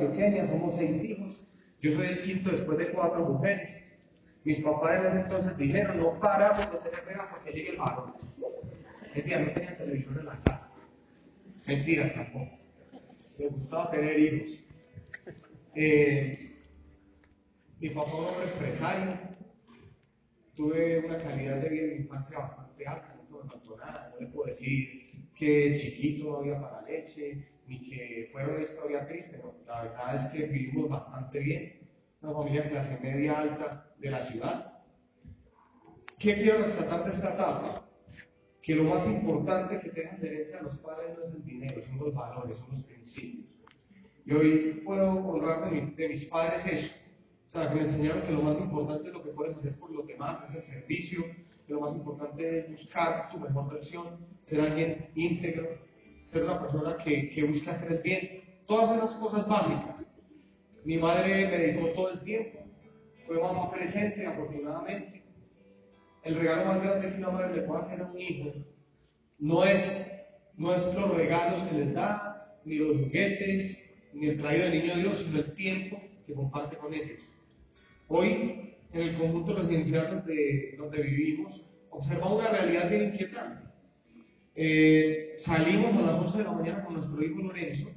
pequeña, somos seis hijos. Yo soy el quinto después de cuatro mujeres. Mis papás en ese entonces dijeron, no paramos de tener pegas hasta que llegue el varón. Mentira, no tenían televisión en la casa. Mentira tampoco. Me gustaba tener hijos. Eh, mi papá un hombre empresario. Tuve una calidad de vida en infancia bastante alta, no me faltó nada. No le puedo decir que chiquito había para leche, ni que fue una historia triste, no. La verdad es que vivimos bastante bien, una familia de clase media alta de la ciudad. ¿Qué quiero rescatar de esta etapa? Que lo más importante que tengan de herencia a los padres no es el dinero, son los valores, son los principios. Y hoy puedo honrar de, mis padres eso. O sea, que me enseñaron que lo más importante es lo que puedes hacer por los demás, es el servicio, que lo más importante es buscar tu mejor versión, ser alguien íntegro, ser una persona que, que busca hacer el bien. Todas esas cosas básicas. Mi madre me dedicó todo el tiempo, fue mamá presente, afortunadamente. El regalo más grande que una madre le puede hacer a un hijo no es, no los regalos que les da, ni los juguetes, ni el traído del niño Dios, sino el tiempo que comparte con ellos. Hoy, en el conjunto residencial donde, donde vivimos, observamos una realidad bien inquietante. Eh, salimos a las 11 de la mañana con nuestro hijo Lorenzo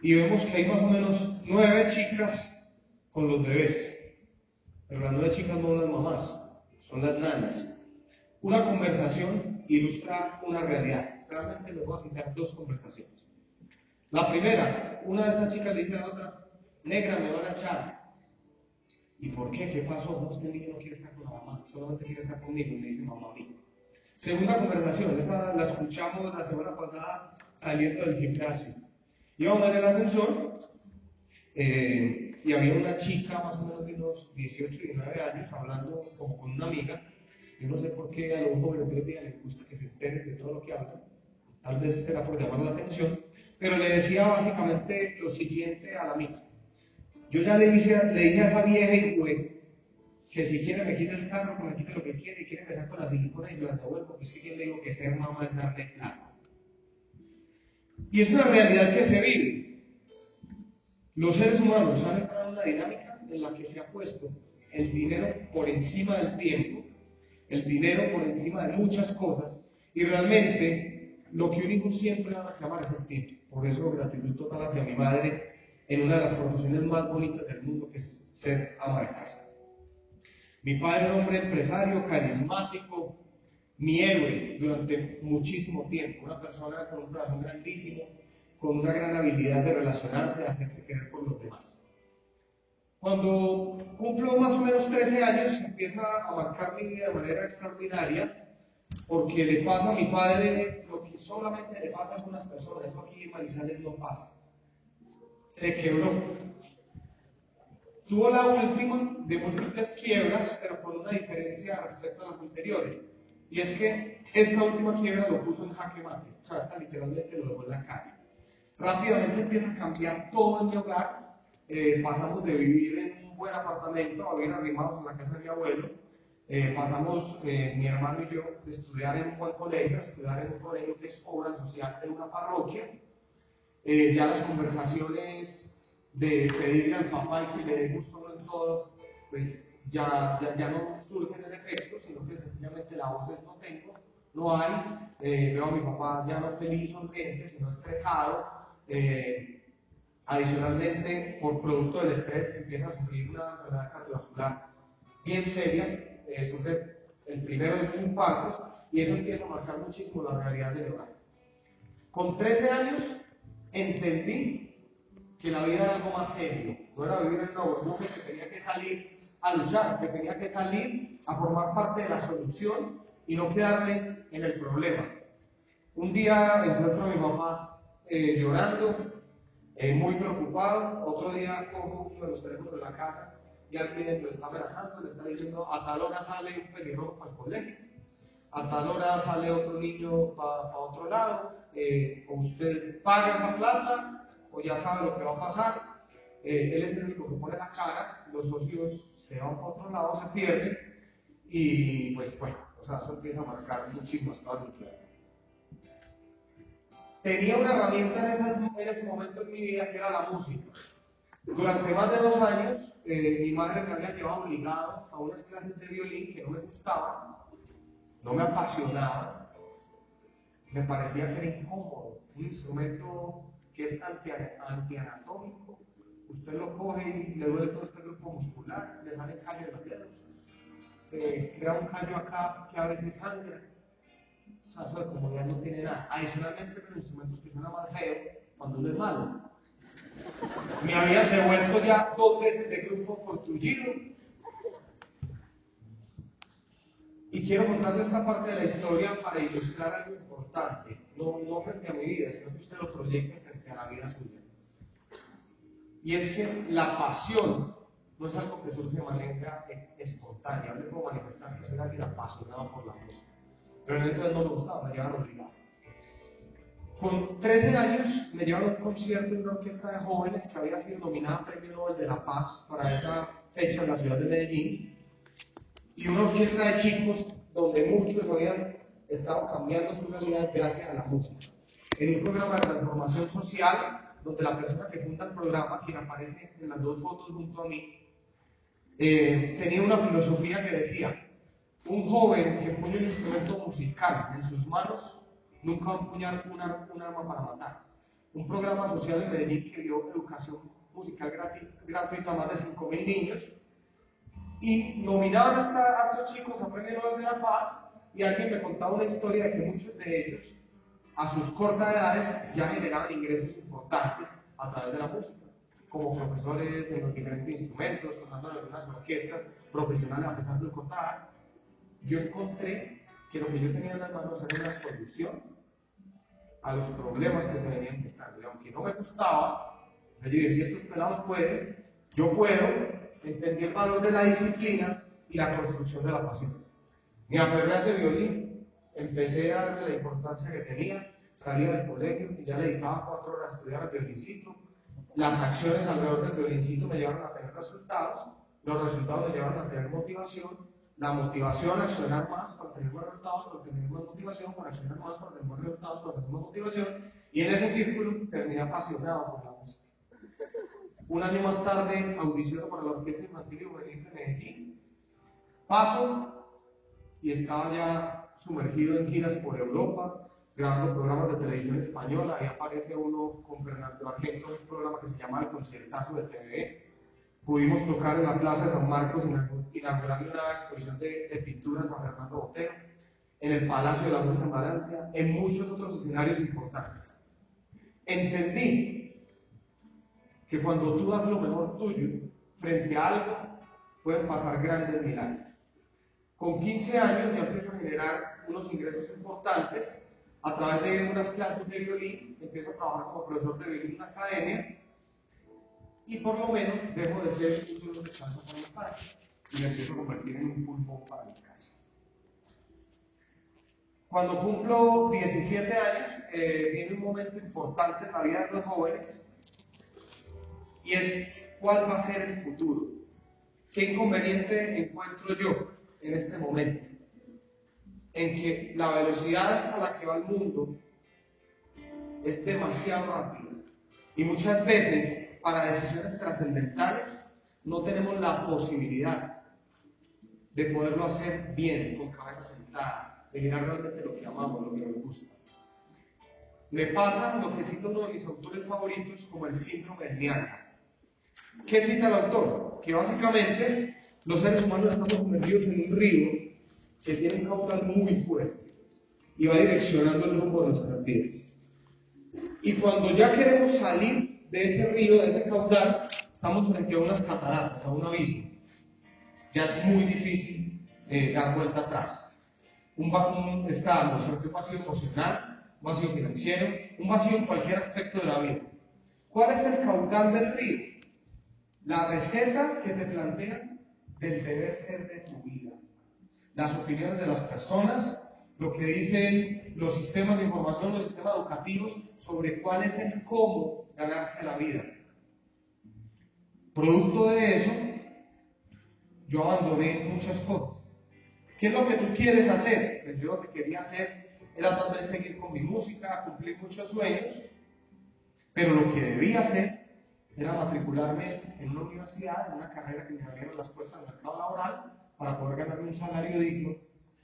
y vemos que hay más o menos nueve chicas con los bebés. Pero las nueve chicas no son las mamás, son las nanas. Una conversación ilustra una realidad. Realmente les voy a citar dos conversaciones. La primera, una de estas chicas le dice a la otra, negra, me van a echar. ¿Y por qué? ¿Qué pasó? No, es que el niño no quiere estar con la mamá, solamente quiere estar conmigo, me dice mamá a mí. Segunda conversación, esa la escuchamos la semana pasada saliendo del gimnasio. Íbamos en el ascensor eh, y había una chica más o menos de unos 18 y 19 años hablando como con una amiga. Yo no sé por qué a los jóvenes de día les gusta que se enteren de todo lo que hablan. Tal vez será por llamar la atención. Pero le decía básicamente lo siguiente a la amiga. Yo ya le dije, le dije a esa vieja y fue que si quiere me quite el carro, que me quite lo que quiere, y quiere empezar con las siliconas y se devuelvo, porque es que yo le digo que ser mamá es darle plata. Y es una realidad que se vive. Los seres humanos han entrado en una dinámica en la que se ha puesto el dinero por encima del tiempo, el dinero por encima de muchas cosas, y realmente lo que un hijo siempre va a reclamar es el tiempo. Por eso gratitud total hacia mi madre en una de las profesiones más bonitas del mundo, que es ser ama de casa. Mi padre era un hombre empresario, carismático, mi héroe durante muchísimo tiempo, una persona con un corazón grandísimo, con una gran habilidad de relacionarse, de hacerse querer por los demás. Cuando cumplo más o menos 13 años, empieza a marcar mi vida de manera extraordinaria, porque le pasa a mi padre lo que solamente le pasa a algunas personas, esto aquí en Manizales no pasa. Se quebró, Tuvo la última de múltiples quiebras, pero con una diferencia respecto a las anteriores. Y es que esta última quiebra lo puso en jaque mate, o sea, hasta literalmente lo dejó en la calle. Rápidamente empieza a cambiar todo en mi hogar, eh, pasamos de vivir en un buen apartamento a vivir arrimados en la casa de mi abuelo. Eh, pasamos, eh, mi hermano y yo, de estudiar en un buen colegio a estudiar en un colegio que es obra social en una parroquia. ya las conversaciones de pedirle al papá y que le dé gusto en todo, pues ya, ya, ya no surge ese efecto, sino que sencillamente la voz es no tengo, no hay, eh, veo a mi papá ya no feliz, sonriente, sino estresado. Eh, adicionalmente, por producto del estrés, empieza a sufrir una enfermedad cardiovascular bien seria, eh, sufre el primero de sus infartos, y eso empieza a marcar muchísimo la realidad del hogar. Con 13 años entendí que la vida era algo más serio, no era vivir en una burbuja que tenía que salir a luchar, que tenía que salir a formar parte de la solución y no quedarme en el problema. Un día encuentro a mi mamá eh, llorando, Eh, muy preocupado, otro día cojo uno de los teléfonos de la casa y alguien lo está amenazando, le está diciendo a tal hora sale un pelirrojo para el colegio, a tal hora sale otro niño para otro lado, eh, usted paga esa plata o ya sabe lo que va a pasar. Eh, él es el único que pone la cara, los socios se van para otro lado, se pierden y pues bueno, o sea, eso empieza a marcar muchísimas cosas Tenía una herramienta en, ese momento en mi vida que era la música. Durante más de dos años, eh, mi madre me había llevado obligado a unas clases de violín que no me gustaban, no me apasionaban, me parecía que era incómodo, un instrumento que es antianatómico. Usted lo coge y le duele todo este grupo muscular, le sale callo de los dedos, eh, crea un callo acá que a veces sangra. O sea, eso de no tiene nada. Adicionalmente, los instrumentos que suena más feo cuando uno es malo. Me habían devuelto ya dos veces de grupo construido Y quiero contarles esta parte de la historia para ilustrar algo importante, no, no frente a mi vida, sino que usted lo proyecte frente a vida suya. Y es que la pasión no es algo que surge de manera espontánea, no es como manifestar que soy alguien apasionado por la música. Pero en entonces no me gustaba, me llevaron obligado. Con 13 años me llevaron a un concierto en una orquesta de jóvenes que había sido nominada Premio Nobel de la Paz para esa fecha en la ciudad de Medellín y una orquesta de chicos donde muchos habían estado cambiando su realidad gracias a la música. En un programa de transformación social, donde la persona que funda el programa, quien aparece en las dos fotos junto a mí, eh, tenía una filosofía que decía, un joven que pone un instrumento musical en sus manos nunca va a empuñar un arma para matar. Un programa social en Medellín que dio educación musical gratuita a más de 5.000 niños y nominaban hasta a estos chicos a Premio Nobel de la Paz y alguien me contaba una historia de que muchos de ellos a sus cortas edades ya generaban ingresos importantes a través de la música, como profesores en los diferentes instrumentos, tocando en algunas orquestas profesionales a pesar de cortar. Yo encontré que lo que yo tenía en las manos era una solución a los problemas que se venían gestando. Y aunque no me gustaba, yo dije, si estos pelados pueden, yo puedo, entendí el valor de la disciplina y la construcción de la pasión. Me aferré a ese violín, empecé a darle la importancia que tenía, salí del colegio y ya le dedicaba cuatro horas a estudiar el violincito. Las acciones alrededor del violincito me llevaron a tener resultados, los resultados me llevaron a tener motivación, la motivación a accionar más para tener más resultados, para tener más motivación, para accionar más para tener más resultados, para tener más motivación, y en ese círculo terminé apasionado por la música. Un año más tarde audiciono para la Orquesta Infantil y Juvenil de Medellín. Paso y estaba ya sumergido en giras por Europa, grabando programas de televisión española. Ahí aparece uno con Fernando Argento, un programa que se llama El Conciertazo de TV. Pudimos tocar en la Plaza de San Marcos inaugurando una exposición de, de pinturas a Fernando Botero, en el Palacio de la Música en Valencia, en muchos otros escenarios importantes. Entendí que cuando tú das lo mejor tuyo frente a algo, pueden pasar grandes milagros. Con 15 años ya empiezo a generar unos ingresos importantes a través de unas clases de violín, empiezo a trabajar como profesor de violín en una academia y por lo menos dejo de ser un de casa para mi padre y me empiezo a convertir en un pulmón para mi casa. Cuando cumplo 17 años, eh, viene un momento importante en la vida de los jóvenes y es cuál va a ser el futuro. ¿Qué inconveniente encuentro yo en este momento? En que la velocidad a la que va el mundo es demasiado rápida y muchas veces para decisiones trascendentales no tenemos la posibilidad de poderlo hacer bien, con cabeza sentada, de mirar realmente lo que amamos, lo que nos gusta. Me pasa lo que cito uno de mis autores favoritos como el síndrome de Niana. ¿Qué cita el autor? Que básicamente los seres humanos estamos sumergidos en un río que tiene caudal muy fuerte y va direccionando el rumbo de nuestras vidas. Y cuando ya queremos salir de ese río, de ese caudal, estamos frente a unas cataratas, a un abismo. Ya es muy difícil eh, dar vuelta atrás. Un, un, estamos frente a un vacío emocional, un vacío financiero, un vacío en cualquier aspecto de la vida. ¿Cuál es el caudal del río? La receta que te plantean del deber ser de tu vida. Las opiniones de las personas, lo que dicen los sistemas de información, los sistemas educativos sobre cuál es el cómo ganarse la vida. Producto de eso, yo abandoné muchas cosas. ¿Qué es lo que tú quieres hacer? Pues yo lo que quería hacer era tal vez seguir con mi música, cumplir muchos sueños, pero lo que debía hacer era matricularme en una universidad, en una carrera que me abriera las puertas del mercado laboral para poder ganarme un salario digno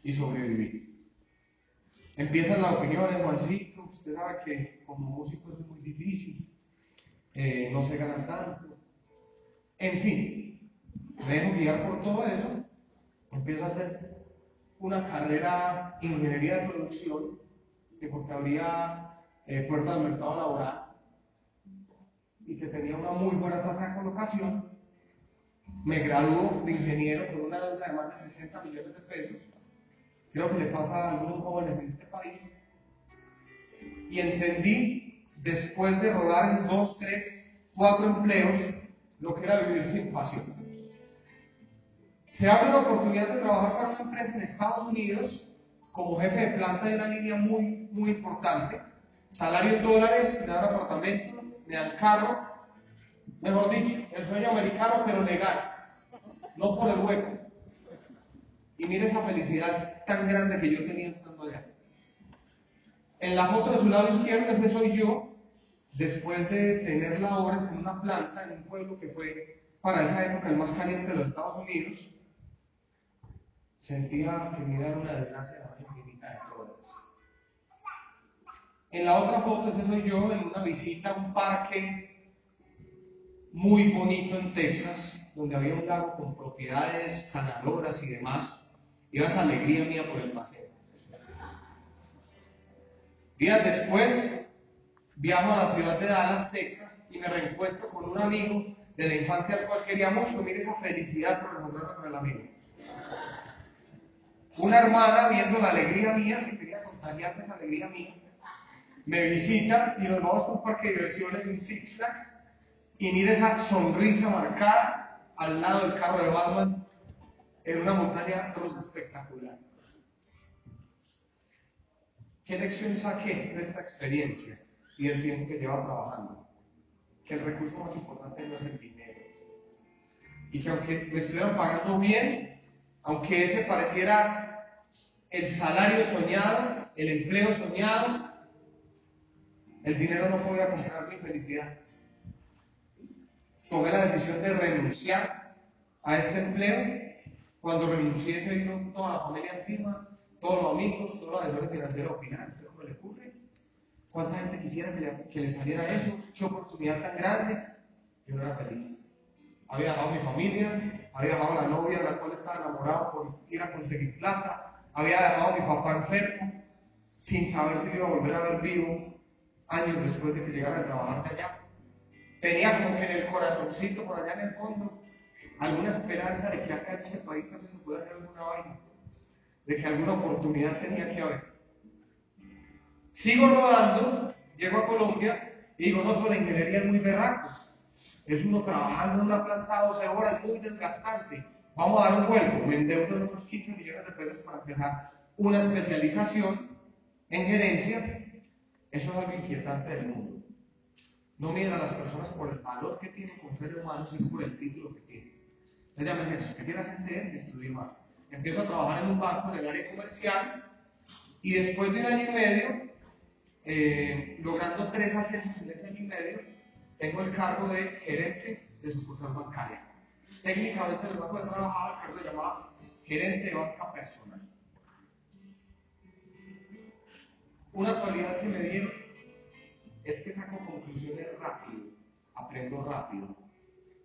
y sobrevivir. Empiezan las opiniones, Juancito, usted sabe que como músico es muy difícil, eh, no se gana tanto. En fin, me dejo guiar por todo eso, empiezo a hacer una carrera en ingeniería de producción, que porque habría eh, puertas del mercado laboral y que tenía una muy buena tasa de colocación, me graduó de ingeniero con una deuda de más de 60 millones de pesos. Creo que le pasa a algunos jóvenes en este país. Y entendí, después de rodar en dos, tres, cuatro empleos, lo que era vivir sin pasión. Se abre la oportunidad de trabajar para una empresa en Estados Unidos como jefe de planta de una línea muy, muy importante. Salario en dólares, me dan apartamento, me dan carro. Mejor dicho, el sueño americano, pero legal. No por el hueco. Y mire esa felicidad tan grande que yo tenía estando allá. En la foto de su lado izquierdo, ese soy yo, después de tener labores en una planta en un pueblo que fue para esa época el más caliente de los Estados Unidos, sentía que me era una desgracia la más infinita de todas. En la otra foto, ese soy yo en una visita a un parque muy bonito en Texas, donde había un lago con propiedades sanadoras y demás. Y esa alegría mía por el paseo. Días después, viajo a la ciudad de Dallas, Texas, y me reencuentro con un amigo de la infancia al cual quería mucho. Mire esa felicidad por encontrarme con el amigo. Una hermana, viendo la alegría mía, si quería contagiarme esa alegría mía, me visita y nos vamos a un parque de diversiones, un Six Flags, y mire esa sonrisa marcada al lado del carro de Batman en una montaña rusa espectacular. ¿Qué lección saqué de esta experiencia y del tiempo que lleva trabajando? Que el recurso más importante no es el dinero. Y que aunque me estuvieran pagando bien, aunque ese pareciera el salario soñado, el empleo soñado, el dinero no podía comprar mi felicidad. Tomé la decisión de renunciar a este empleo. Cuando renuncié se vino toda la familia encima, todos los amigos, todos los asesores financieros opinaron. ¿Cómo le ocurre? ¿Cuánta gente quisiera que le, que le saliera eso? ¿Qué oportunidad tan grande? Yo no era feliz. Había dejado mi familia, había dejado la novia de la cual estaba enamorado por ir a conseguir plata, había dejado a mi papá enfermo, sin saber si iba a volver a ver vivo años después de que llegara a trabajar de allá. Tenía como que en el corazoncito, por allá en el fondo, alguna esperanza de que acá en este país también se pueda hacer alguna vaina, de que alguna oportunidad tenía que haber. Sigo rodando, llego a Colombia y digo, no, la ingeniería es muy berraco. Es uno trabajando en una planta 12 horas, muy desgastante Vamos a dar un vuelco, me endeudo en unos 15 millones de pesos para empezar una especialización en gerencia. Eso es algo inquietante del mundo. No miren a las personas por el valor que tienen como seres humanos, sino por el título que tienen. Entonces ya me dicen, si quieres entender, estudio más. Empiezo a trabajar en un banco en el área comercial y después de un año y medio, eh, logrando tres ascensos en ese año y medio, tengo el cargo de gerente de sucursal bancaria técnicamente el banco de trabajar, que se llamaba gerente de banca personal. Una cualidad que me dieron es que saco conclusiones rápido, aprendo rápido.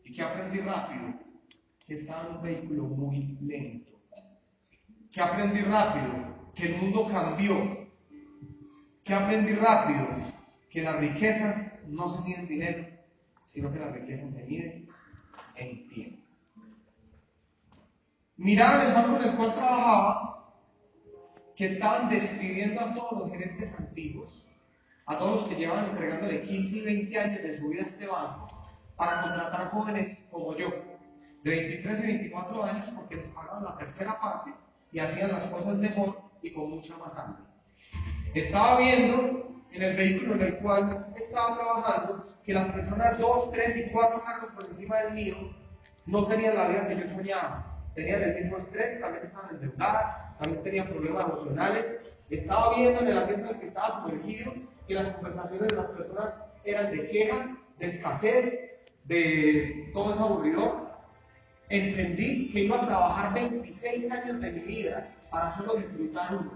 ¿Y qué aprendí rápido? Que estaba en un vehículo muy lento. ¿Qué aprendí rápido? Que el mundo cambió. ¿Qué aprendí rápido? Que la riqueza no se mide en dinero, sino que la riqueza se mide en tiempo. Miraba el banco en el cual trabajaba que estaban despidiendo a todos los gerentes antiguos a todos los que llevan entregándole 15 y 20 años de su vida a este banco para contratar jóvenes como yo, de 23 y 24 años, porque les pagaban la tercera parte y hacían las cosas mejor y con mucha más hambre. Estaba viendo en el vehículo en el cual estaba trabajando que las personas dos, tres y cuatro carros por encima del mío no tenían la vida que yo soñaba. Tenían el mismo estrés, también estaban endeudadas, también tenían problemas emocionales. Estaba viendo en el asiento en el que estaba sumergido que las conversaciones de las personas eran de queja, de escasez, de todo eso aburrido. Entendí que iba a trabajar 26 años de mi vida para solo disfrutar uno.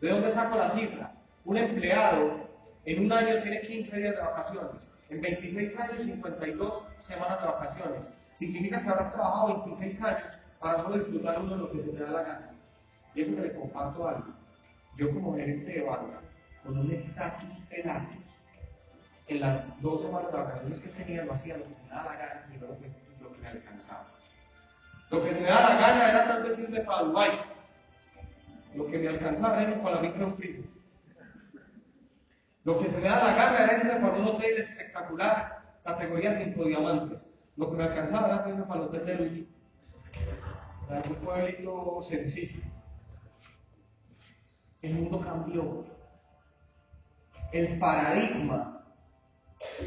¿De dónde saco la cifra? Un empleado en un año tiene 15 días de vacaciones, en 26 años 52 semanas de vacaciones. Significa que habrás trabajado 26 años para solo disfrutar uno de lo que se te da la gana. Y eso que le comparto algo. Yo como gerente de banca, con un estatus penal, en las dos semanas de vacaciones que tenía, no hacía lo que me daba la gana, sino lo que, lo que me alcanzaba. Lo que se me daba la gana era tal vez irme para Dubái. Lo que me alcanzaba era para la micro primo. Lo que se me da la gana era irme para un hotel espectacular, categoría 5 diamantes. Lo que me alcanzaba era irme para el hotel de Luis. Para un pueblito sencillo. El mundo cambió. El paradigma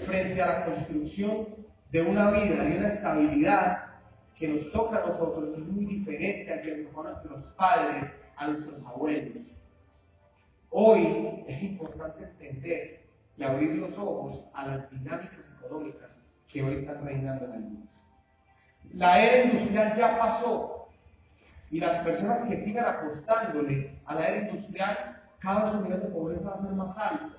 frente a la construcción de una vida y una estabilidad que nos toca a nosotros es muy diferente a que nos tocó a nuestros padres, a nuestros abuelos. Hoy es importante entender y abrir los ojos a las dinámicas económicas que hoy están reinando en el mundo. La era industrial ya pasó y las personas que sigan apostándole a la era industrial, cada vez su nivel de pobreza va a ser más alto.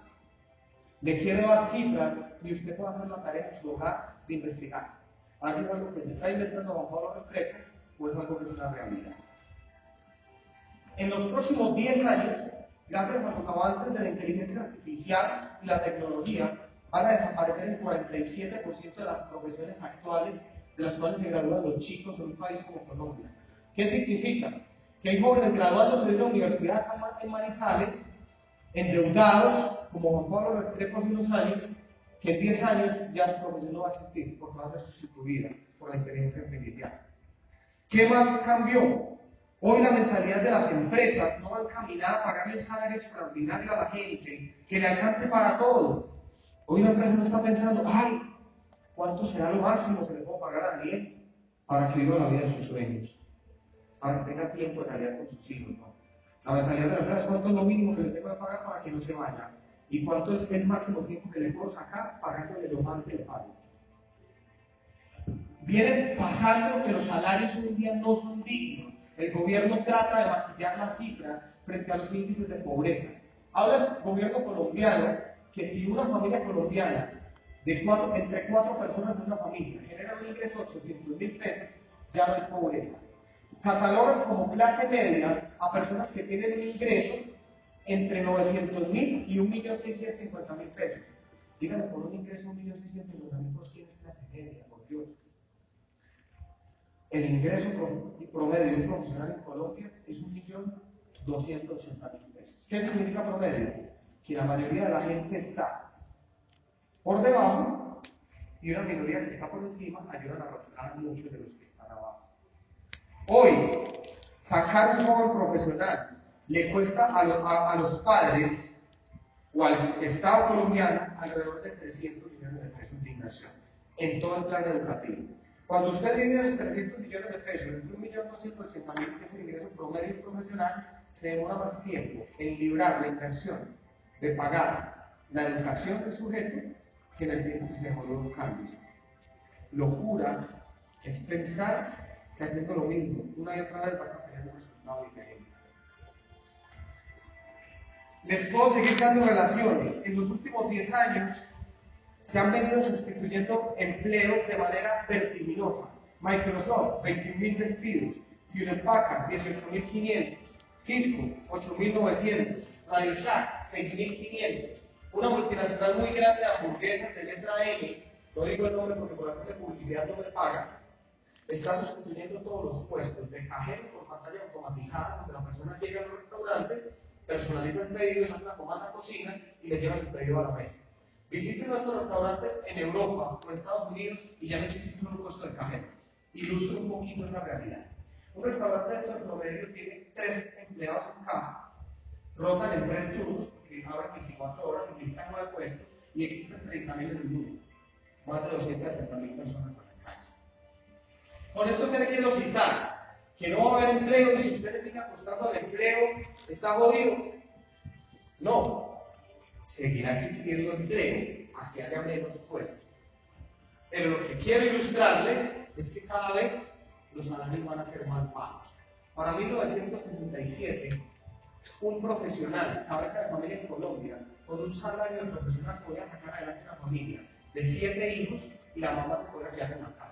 Le quiero dar cifras y usted puede hacer la tarea en su hogar de investigar. A ver si es algo que se está inventando Juan Pablo Restrepo o es algo que es una realidad. En los próximos 10 años, gracias a los avances de la inteligencia artificial y la tecnología, van a desaparecer el 47% de las profesiones actuales de las cuales se gradúan los chicos en un país como Colombia. ¿Qué significa? Que hay jóvenes graduándose de la universidad en Manizales, endeudados, como Juan Pablo Restrepo hace unos años, que en 10 años ya su profesión no va a existir porque va a ser sustituida por la inteligencia artificial. ¿Qué más cambió? Hoy la mentalidad de las empresas no va encaminada a pagarle un salario extraordinario a la gente que le alcance para todo. Hoy la empresa no está pensando, ay, ¿cuánto será lo máximo que le puedo pagar a alguien para que viva la vida de sus sueños? Para que tenga tiempo de realidad con sus hijos. ¿No? La mentalidad de es cuánto es lo mínimo que le tengo que pagar para que no se vaya. ¿Y cuánto es el máximo tiempo que le puedo sacar pagándole lo más del pago? Viene pasando que los salarios hoy en día no son dignos. El gobierno trata de maquillar las cifras frente a los índices de pobreza. Habla el gobierno colombiano que si una familia colombiana de entre cuatro personas de una familia genera un ingreso de 800 mil pesos, ya no hay pobreza. Catalogan como clase media a personas que tienen un ingreso entre 900 mil y 1.650.000 pesos. Díganme, por un ingreso de 1.650.000, ¿por quién es clase media? Por Dios. El ingreso promedio de un profesional en Colombia es 1.280.000 pesos. ¿Qué significa promedio? Que la mayoría de la gente está por debajo y una minoría que está por encima ayudan a a muchos de los que están abajo. Hoy, sacar un joven profesional le cuesta a, lo, a, a, los padres o al Estado colombiano alrededor de 300 millones de pesos de inversión en todo el plan educativo. Cuando usted divide los 300 millones de pesos entre 1.280.000 que es el ingreso promedio profesional, se demora más tiempo en librar la inversión de pagar la educación del sujeto que en el tiempo que se demoró los cambios. Locura es pensar que haciendo lo mismo una y otra vez vas a tener un resultado diferente. Les puedo seguir dando relaciones. En los últimos 10 años se han venido sustituyendo empleos de manera vertiginosa. Microsoft, 21.000 despidos. Hewlett Packard, 18.500. Cisco, 8.900. RadioShack, 6.500. Una multinacional muy grande de hamburguesas de letra M, no digo el nombre porque por hacer de publicidad no me paga, está sustituyendo todos los puestos de cajero por pantalla automatizada, donde la persona llega a los restaurantes personaliza el pedido, hace una comanda cocina y le llevan su pedido a la mesa. Visiten nuestros restaurantes en Europa o Estados Unidos y ya no existe un puesto de cajero. Ilustra un poquito esa realidad. Un restaurante de estos promedio tiene tres empleados en caja, rotan en tres turnos, que abren 24 horas, significan nueve puestos, y existen 30.000 en el mundo. Más de 270.000 personas. Con esto que le quiero citar, que no va a haber empleo y si usted le sigue apostando al empleo, está jodido. No, seguirá existiendo empleo, así haya menos puestos. Pero lo que quiero ilustrarles es que cada vez los salarios van a ser más bajos. Para 1967, un profesional, cabeza de familia en Colombia, con un salario de profesional podía sacar adelante una familia de siete hijos y la mamá se podía quedar en la casa.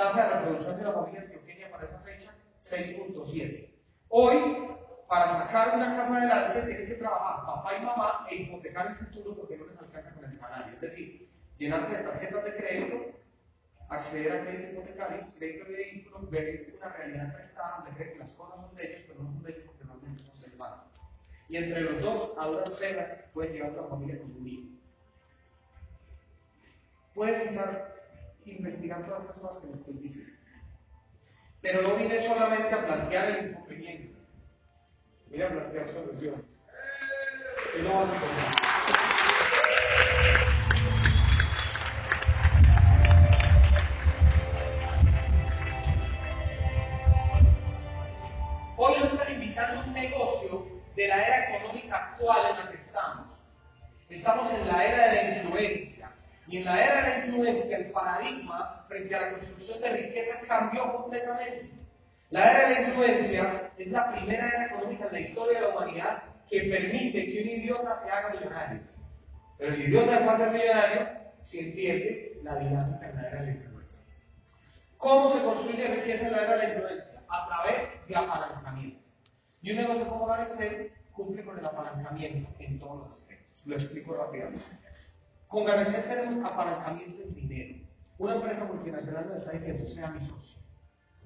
Tasa de reproducción de la familia antioqueña para esa fecha, 6.7. Hoy, para sacar una casa adelante, tienen que trabajar papá y mamá e hipotecar el futuro porque no les alcanza con el salario. Es decir, llenarse de tarjetas de crédito, acceder a crédito hipotecario, crédito de vehículo, ver una realidad prestada, donde creen que las cosas son de ellos, pero no son de ellos porque realmente son del banco. Y entre los dos, a duras penas, pueden llevar a la familia con un hijo. Puedes estar investigando todas las cosas que les estoy. Pero no vine solamente a plantear el inconveniente. Mira a plantear soluciones. Y no vas a encontrar. Hoy nos están invitando un negocio de la era económica actual en la que estamos. Estamos en la era de la influencia. Y en la era de la influencia el paradigma frente a la construcción de riqueza cambió completamente. La era de la influencia es la primera era económica en la historia de la humanidad que permite que un idiota se haga millonario. Pero el idiota a ser millonario si entiende la dinámica en la era de la influencia. ¿Cómo se construye riqueza en la era de la influencia? A través de apalancamiento. Y un negocio como Garexel cumple con el apalancamiento en todos los aspectos. Lo explico rápidamente. Con Garexel tenemos apalancamiento en dinero. Una empresa multinacional nos está diciendo, sea mi socio.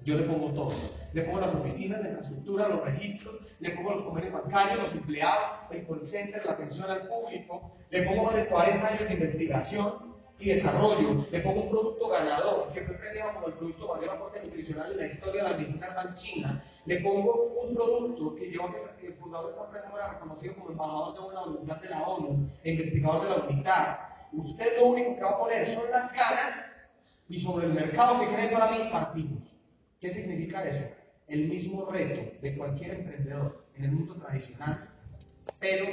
Yo le pongo todo. Le pongo las oficinas, la infraestructura, los registros, le pongo los comercios bancarios, los empleados, el call la atención al público, le pongo más de 40 años de investigación y desarrollo, le pongo un producto ganador, que fue premiado como el producto mayor aporte nutricional en la historia de la medicina china, le pongo un producto que yo, el fundador de esta empresa era reconocido como embajador de buena voluntad de la ONU, investigador de la UNITAR. Usted lo único que va a poner son las ganas y sobre el mercado que creen para mí partimos. ¿Qué significa eso? El mismo reto de cualquier emprendedor en el mundo tradicional, pero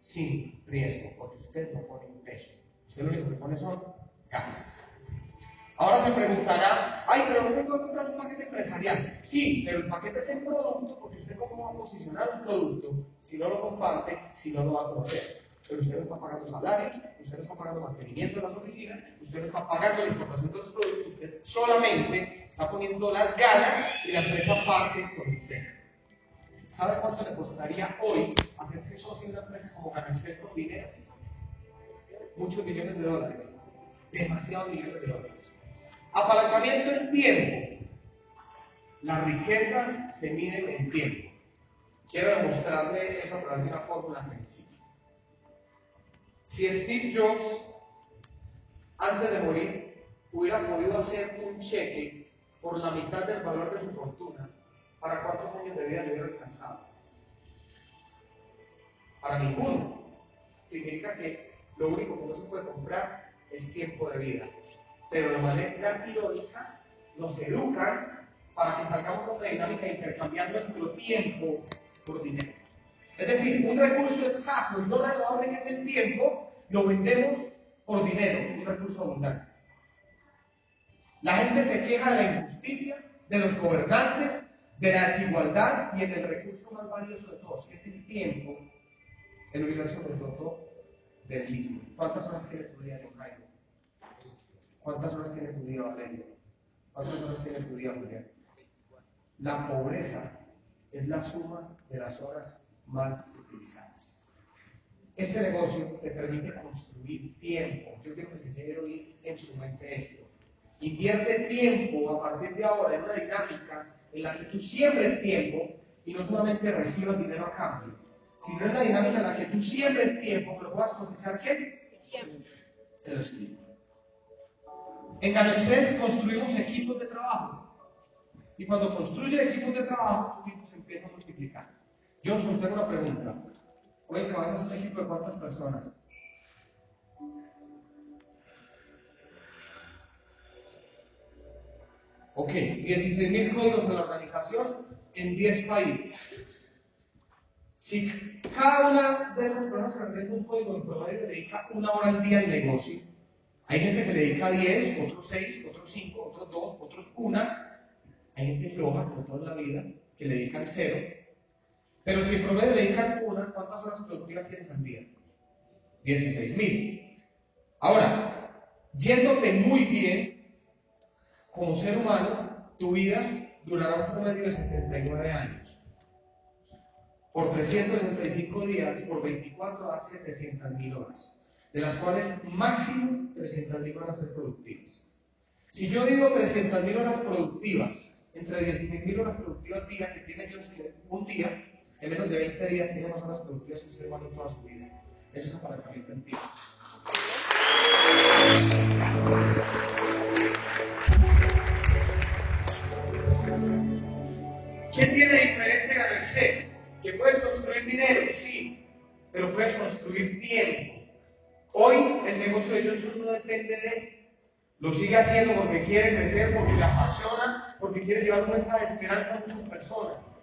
sin riesgo, porque usted no pone un peso. Usted lo único que pone son ganas. Ahora se preguntará, ay, pero no tengo que comprar un paquete empresarial. Sí, pero el paquete es el producto, porque usted cómo va a posicionar un producto si no lo comparte, si no lo va a conocer. Pero usted no está pagando salarios, usted no está pagando mantenimiento de las oficinas, usted no está pagando la importación de los productos, usted solamente está poniendo las ganas y la empresa parte con usted. ¿Sabe cuánto le costaría hoy hacerse socio de una empresa como Canacel por dinero? Muchos millones de dólares. Demasiados millones de dólares. Apalancamiento en tiempo. La riqueza se mide en tiempo. Quiero demostrarle eso a través de una fórmula sencilla. Si Steve Jobs, antes de morir, hubiera podido hacer un cheque por la mitad del valor de su fortuna, ¿para cuántos años de vida le hubiera alcanzado? Para ninguno. Significa que lo único que no se puede comprar es tiempo de vida. Pero de manera irónica nos educan para que salgamos con una dinámica de intercambiar nuestro tiempo por dinero. Es decir, un recurso escaso y no renovable que es el tiempo, lo vendemos por dinero, un recurso abundante. La gente se queja de la injusticia, de los gobernantes, de la desigualdad y en el recurso más valioso de todos, que es el tiempo, el universo se dotó del mismo. ¿Cuántas horas tiene tu día, Jaime? ¿Cuántas horas tiene tu día, Valeria? ¿Cuántas horas tiene tu día, Julián? La pobreza es la suma de las horas mal. Este negocio te permite construir tiempo. Yo quiero que se quede hoy en su mente esto. Invierte tiempo a partir de ahora en una dinámica en la que tú siembres tiempo y no solamente recibas dinero a cambio, sino es la dinámica en la que tú siembres tiempo, pero puedas cosechar qué? Tiempo. El espíritu. En Ganexel construimos equipos de trabajo. Y cuando construyes equipos de trabajo, tu equipo se empieza a multiplicar. Yo os tengo una pregunta. Hoy encabezas un equipo de cuántas personas? Ok, 16.000 códigos en la organización en 10 países. Si cada una de esas personas que aprende un código en promedio dedica una hora al día al negocio, hay gente que le dedica 10, otros 6, otros 5, otros 2, otros 1. Hay gente floja, como toda la vida, que le dedican 0. Pero si en promedio le dedican una, ¿cuántas horas productivas tienes al día? 16.000. Ahora, yéndote muy bien, como ser humano, tu vida durará un promedio de 79 años. Por 365 días, por 24 a 700.000 horas, de las cuales máximo 300.000 horas ser productivas. Si yo digo 300.000 horas productivas, entre 16.000 horas productivas día que tiene yo un día, en menos de 20 días tiene más horas productivas que un ser humano en toda su vida. Eso es apalancamiento en tiempo. ¿Quién tiene diferencia a Merced? Que puedes construir dinero, sí, pero puedes construir tiempo. Hoy el negocio de Johnson no depende de él. Lo sigue haciendo porque quiere crecer, porque le apasiona, porque quiere llevar un mensaje de esperanza a muchas personas.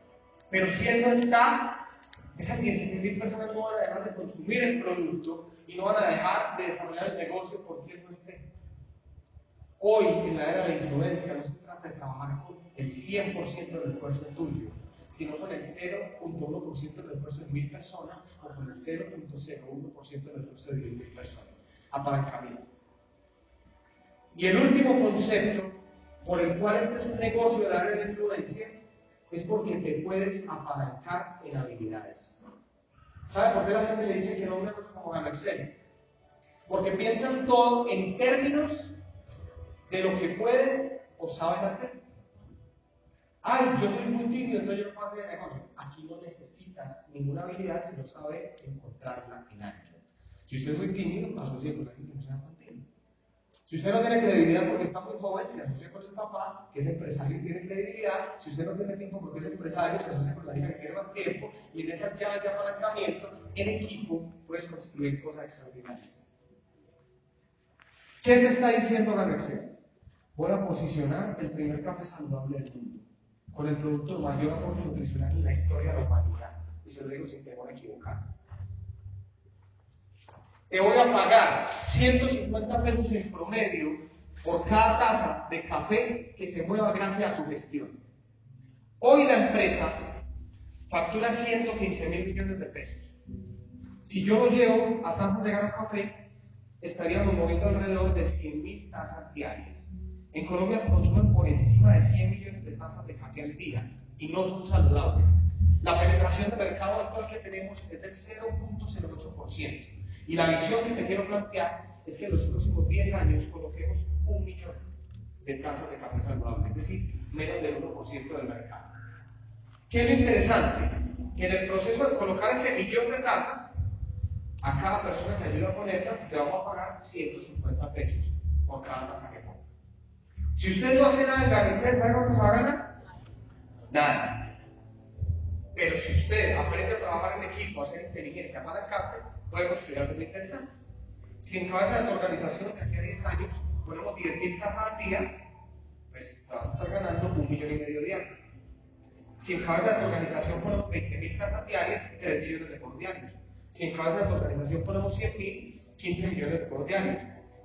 Pero si él no está, esas 16.000 personas no van a dejar de consumir el producto y no van a dejar de desarrollar el negocio porque él no esté. Hoy, en la era de la influencia, no se trata de trabajar con el 100% del esfuerzo tuyo, sino con el 0.1% del esfuerzo de mil personas o con el 0.01% del esfuerzo de mil personas. Apalancamiento. Y el último concepto por el cual este es un negocio de área de influencia es porque te puedes apalancar en habilidades. ¿Sabe por qué la gente le dice que no una cosa como Excel? Porque piensan todo en términos de lo que pueden o saben hacer. Ay, yo soy muy tímido, entonces yo no puedo hacer negocio. Aquí no necesitas ninguna habilidad si no sabes encontrarla en alguien. Si usted es muy tímido, asocie con alguien que no sea tan tímido. Si usted no tiene credibilidad porque está muy joven, se asocia con su papá, que es empresario y tiene credibilidad. Si usted no tiene tiempo porque es empresario, se asocia con la hija que tiene más tiempo. Y en esas llaves de apalancamiento, en equipo, puedes construir cosas extraordinarias. ¿Qué te está diciendo la lección? Voy a posicionar el primer café saludable del mundo con el producto de mayor aporte nutricional en la historia de la humanidad. Y se lo digo sin temor a equivocar. Te voy a pagar 150 pesos en promedio por cada taza de café que se mueva gracias a tu gestión. Hoy la empresa factura 115 mil millones de pesos. Si yo lo llevo a tazas de gran café, estaríamos moviendo alrededor de 100 mil tazas diarias. En Colombia se consumen por encima de 100 millones de tazas de café al día y no son saludables. La penetración de mercado actual que tenemos es del 0.08%. Y la visión que te quiero plantear es que en los próximos 10 años coloquemos un millón de tazas de café saludable, es decir, menos del 1% del mercado. ¿Qué es lo interesante? Que en el proceso de colocar ese millón de tazas, a cada persona que ayuda a ponerlas, te vamos a pagar 150 pesos por cada taza que ponga. Si usted no hace nada en la empresa, ¿sabe cuánto va a ganar? Nada. Pero si usted aprende a trabajar en equipo, a ser inteligente, a apalancarse, construir algo muy interesante. Si en cabeza de tu organización, de aquí a 10 años, ponemos 10.000 tazas al día, pues te vas a estar ganando un millón y medio diario. Si en cabeza de tu organización ponemos 20.000 tazas diarias, 3 millones de por diarios. Si en cabeza de tu organización ponemos 100.000, 15 millones de por diarios.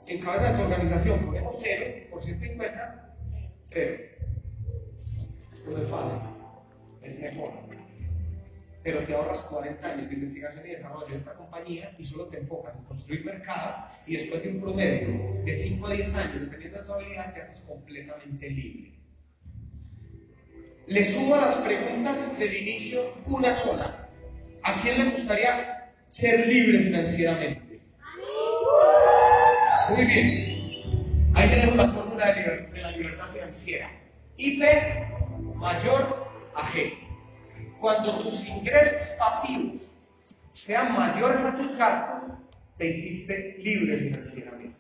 Si en cabeza de tu organización ponemos 0 por 150, 0. Esto no es fácil, es mejor. Pero te ahorras 40 años de investigación y desarrollo de esta compañía y solo te enfocas en construir mercado y después de un promedio de 5 a 10 años, dependiendo de tu habilidad, te haces completamente libre. Le sumo a las preguntas del inicio una sola. ¿A quién le gustaría ser libre financieramente? Muy bien. Ahí tenemos la fórmula de, de la libertad financiera. IP mayor a G. Cuando tus ingresos pasivos sean mayores a tus gastos, te hiciste libre financieramente.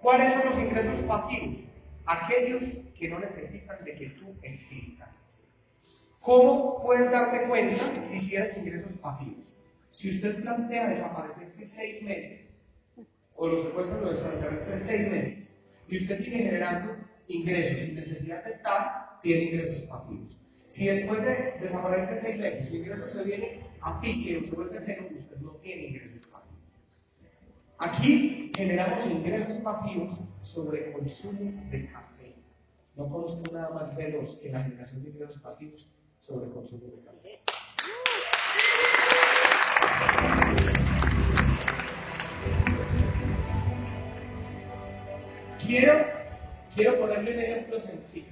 ¿Cuáles son los ingresos pasivos? Aquellos que no necesitan de que tú existas. ¿Cómo puedes darte cuenta si tienes ingresos pasivos? Si usted plantea desaparecer seis meses, o los secuestros lo desaparecen seis meses, y usted sigue generando ingresos sin necesidad de estar, tiene ingresos pasivos. Si después de desaparecer seis meses su ingreso se viene a pique o se vuelve cero, usted no tiene ingresos pasivos. Aquí generamos ingresos pasivos sobre consumo de café. No conozco nada más veloz que la generación de ingresos pasivos sobre consumo de café. Quiero, quiero ponerle un ejemplo sencillo.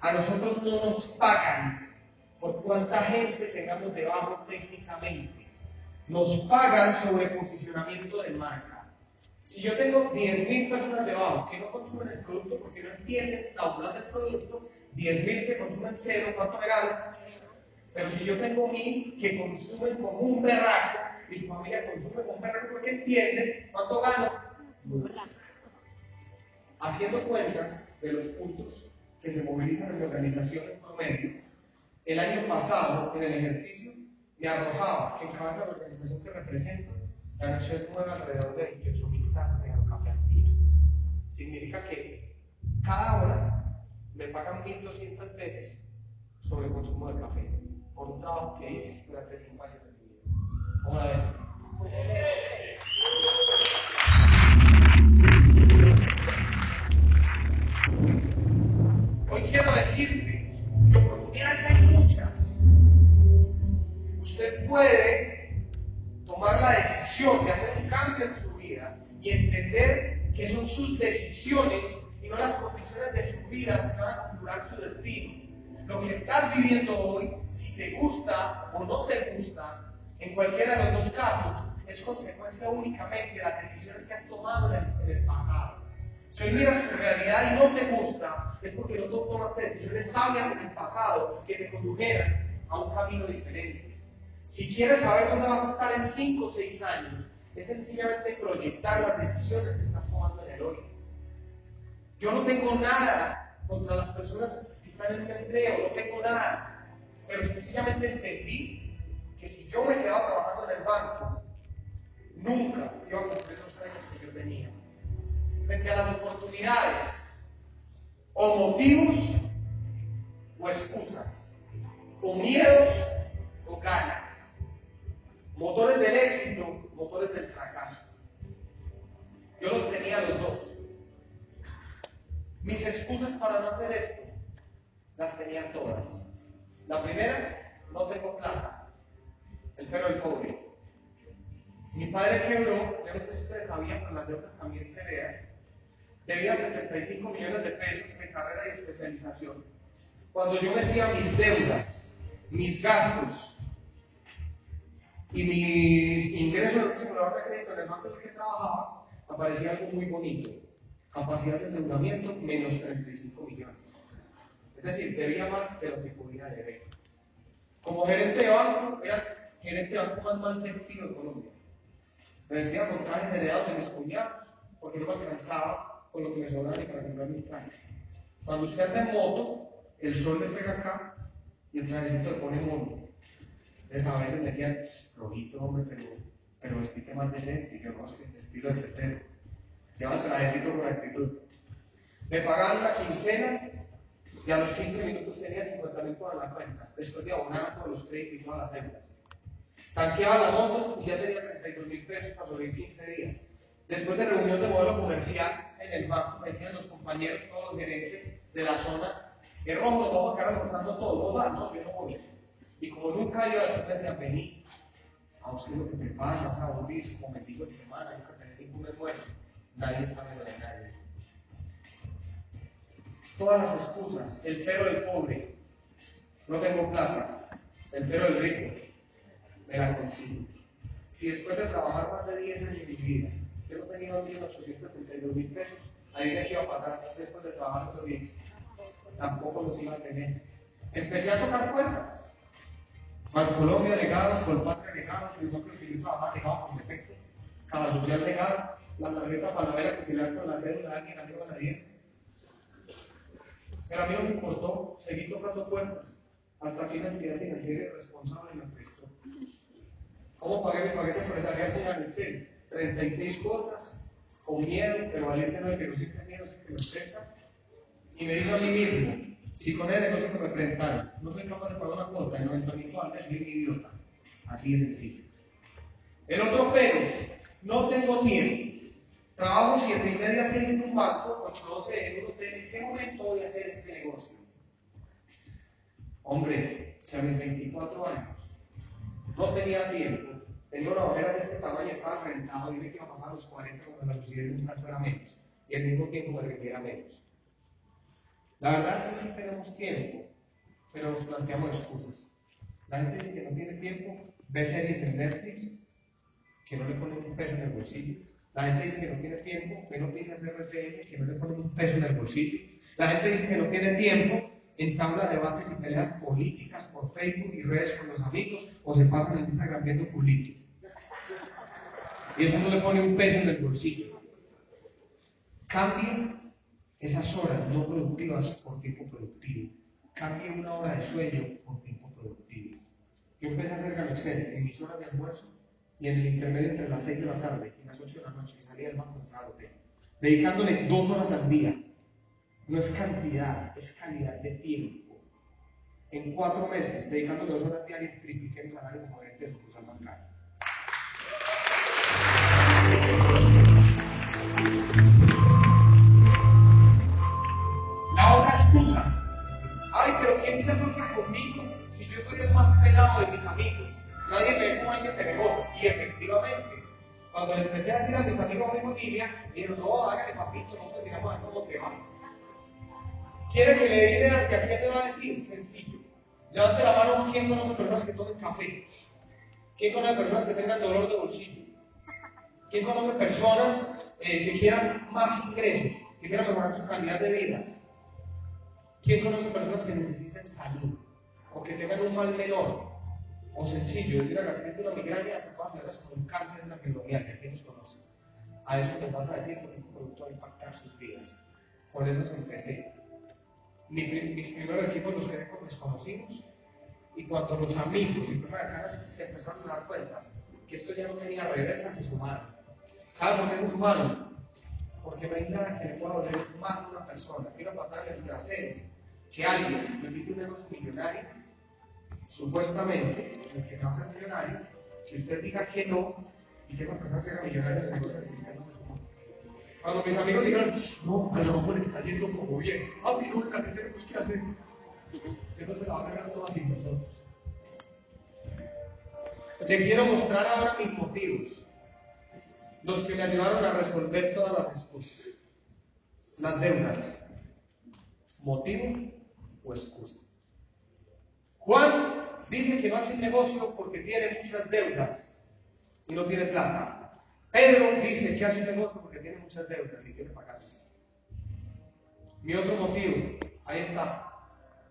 A nosotros no nos pagan por cuánta gente tengamos debajo técnicamente. Nos pagan sobre posicionamiento de marca. Si yo tengo 10.000 personas debajo que no consumen el producto porque no entienden la del producto, 10.000 que consumen cero, ¿cuánto me gano? Pero si yo tengo 1.000 que consumen como un berraco, mi familia consume como un berraco porque entienden, ¿cuánto gano? Haciendo cuentas de los puntos que se movilizan organización en promedio, el año pasado, en el ejercicio, me arrojaba que en cabeza de la organización que represento, la nación mueve alrededor de 28 mil tazas de café al día. Significa que cada hora me pagan 1.200 veces sobre el consumo de café por un trabajo que hice durante 5 años de mi vida. ¿Cómo la puede tomar la decisión de hacer un cambio en su vida y entender que son sus decisiones y no las condiciones de su vida las que van a configurar su destino. Lo que estás viviendo hoy, si te gusta o no te gusta, en cualquiera de los dos casos, es consecuencia únicamente de las decisiones que has tomado en el, pasado. Si hoy miras tu realidad y no te gusta, es porque no tomaste decisiones sabias en el pasado que te condujeran a un camino diferente. Si quieres saber dónde vas a estar en 5 o 6 años, es sencillamente proyectar las decisiones que estás tomando en el hoy. Yo no tengo nada contra las personas que están en un empleo, no tengo nada. Pero sencillamente entendí que si yo me quedaba trabajando en el banco, nunca iba a cumplir los sueños que yo tenía frente a las oportunidades, o motivos o excusas, o miedos o ganas, motores del éxito, motores del fracaso. Yo los tenía los dos. Mis excusas para no hacer esto, las tenía todas. La primera, no tengo plata. El pelo del pobre. Mi padre quebró, yo no sé si ustedes sabían, pero las deudas también se vean debía 75 millones de pesos en carrera y especialización. Cuando yo metía mis deudas, mis gastos y mis ingresos en el simulador de crédito en el banco en el que trabajaba, aparecía algo muy bonito. Capacidad de endeudamiento menos 35 millones. Es decir, debía más de lo que podía deber. Como gerente de banco, era gerente de banco más mal vestido de Colombia. Me vestía con trajes heredados de mis cuñados, porque no me alcanzaba con lo que me sobraba para comprar mis trajes. Cuando usted anda en moto, el sol le pega acá y el trajecito le pone mono. Entonces a veces me decían, rojito, hombre, pero, pero vestite más decente. Yo no, que estilo de tetero. Lleva el trajecito con actitud. Me pagaban la quincena y a los 15 minutos tenía 50 mil por la cuenta, después de abonar por los créditos y todas las deudas. Tanqueaba la moto y ya tenía 32 mil pesos para sobre 15 días. Después de reunión de modelo comercial en el banco, me decían los compañeros, todos los gerentes de la zona, que rojo, vamos a quedar almorzando todo, no no, yo no voy. Y como nunca iba a decir, me decían, vení, a usted lo que te pasa, un día, como me digo de semana, nunca tenés ningún esfuerzo, nadie está menos de nadie. Todas las excusas, el pero del pobre, no tengo plata, el pero del rico, me la consigo. Si después de trabajar más de 10 años de mi vida, yo no tenía 1.832 mil pesos, ahí me iba a pagar después de trabajar otros 10. Tampoco los iba a tener. Empecé a tocar puertas. Colombia legado, Colpatria el núcleo civil trabajar legado con defecto, Cada social legado, la tarjeta palavera que se le da con la cédula de alguien arriba de la 10. Pero a mí no me importó seguir tocando puertas hasta que una entidad financiera responsable me prestó. ¿Cómo pagué mi paquete empresarial Anicel? 36 cuotas, con miedo, pero valiente no hay que no siente miedo, sin que lo sepa. Y me dijo a mí mismo, si con el negocio que me presentaron no soy capaz de pagar una cuota de 90 mil dólares, soy un idiota. Así de sencillo. El otro pero, no tengo tiempo. Trabajo siete y media, seis en un banco, 8, 12 euros. ¿En qué momento voy a hacer este negocio? Hombre, si a mis 24 años no tenía tiempo, tenía una ojera de este tamaño, estaba sentado, dije que iba a pasar los 40 cuando la lucidez de un menos, y al mismo tiempo me requiera menos. La verdad es que sí tenemos tiempo, pero nos planteamos excusas. La gente dice que no tiene tiempo, ve series en Netflix, que no le ponen un peso en el bolsillo. La gente dice que no tiene tiempo, ve noticias de RCN, que no le ponen un peso en el bolsillo. La gente dice que no tiene tiempo, entabla debates y peleas políticas por Facebook y redes con los amigos, o se pasan en Instagram viendo política. Y eso no le pone un peso en el bolsillo. Cambia esas horas no productivas por tiempo productivo. Cambie una hora de sueño por tiempo productivo. Yo empecé a hacer Excel en mis horas de almuerzo y en el intermedio entre las 6 de la tarde y las 8 de la noche que salía del banco a hotel, dedicándole dos horas al día. No es cantidad, es calidad de tiempo. En cuatro meses, dedicándole dos horas diarias, tripliqué mi salario como gerente de sucursal bancario. De mis amigos, nadie me ve como alguien de negocio. Y efectivamente, cuando le empecé a decir a mis amigos de mi familia, dijeron, no, hágale papito, no te tiramos a cómo te va. ¿Quiere que le diga que a quién le va a decir? Sencillo. Levante la mano, ¿quién conoce personas que tomen café? ¿Quién conoce personas que tengan dolor de bolsillo? ¿Quién conoce personas eh, que quieran más ingresos, que quieran mejorar su calidad de vida? ¿Quién conoce personas que necesiten salud? O que tengan un mal menor? O sencillo, decir a siguiente una migraña te puede hacer con un cáncer en la fibromialgia. ¿Quién nos conoce? A eso te vas a decir porque este producto va a impactar sus vidas. Por eso se empecé. Mis, primeros equipos los quedé con desconocidos. Y cuando los amigos y primeras se empezaron a dar cuenta que esto ya no tenía reversa, se sumaron. ¿Saben por qué se sumaron? Porque no hay que le pueda doler más a una persona que una patada en el trasero que alguien le pide un negocio millonario, supuestamente, el que no sea millonario, que usted diga que no y que esa persona sea millonaria en el negocio Cuando mis amigos digan, no, a lo mejor está yendo como bien, ah, pero nunca ¿qué tenemos que hacer? Eso se la va a cargar todo así nosotros. Te quiero mostrar ahora mis motivos, los que me ayudaron a resolver todas las excusas, las deudas. ¿Motivo? o excusa. Juan dice que no hace un negocio porque tiene muchas deudas y no tiene plata. Pedro dice que hace un negocio porque tiene muchas deudas y quiere pagarlas. Mi otro motivo, ahí está.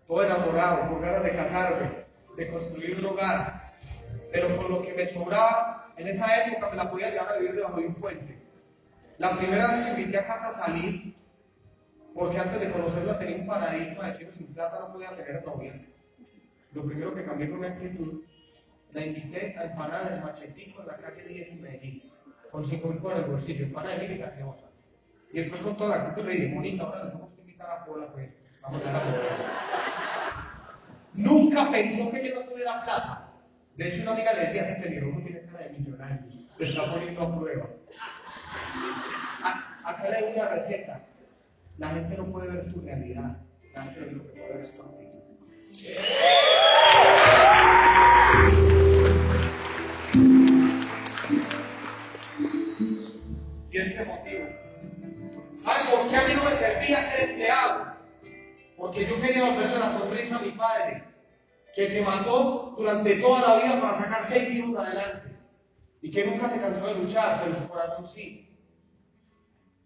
Todo enamorado, con ganas de casarme, de construir un hogar. Pero con lo que me sobraba, en esa época me la podía llevar a vivir debajo de un puente. La primera vez que invité a casa a salir, porque antes de conocerla tenía un paradigma de que sin plata no podía tener novia. Lo primero que cambié con mi actitud, la invité a empanada del machetico en la calle 10 en Medellín, con 5 mil por el bolsillo, empanada de y gaseosa. Y después con toda la actitud le dije, bonita, ahora les vamos a invitar a Pola, pues, vamos a la Nunca pensó que yo no tuviera plata. De hecho, una amiga le decía, ese peligroso tiene cara de millonario, se está poniendo a prueba. Acá le doy una receta la gente no puede ver tu realidad, la gente lo que puede ver es tu. Y este motivo. ¿Sabes por qué a mí no me servía ser empleado? Porque yo quería volverle la sonrisa a mi padre, que se mató durante toda la vida para sacar seis hijos adelante. Y que nunca se cansó de luchar, pero su corazón sí.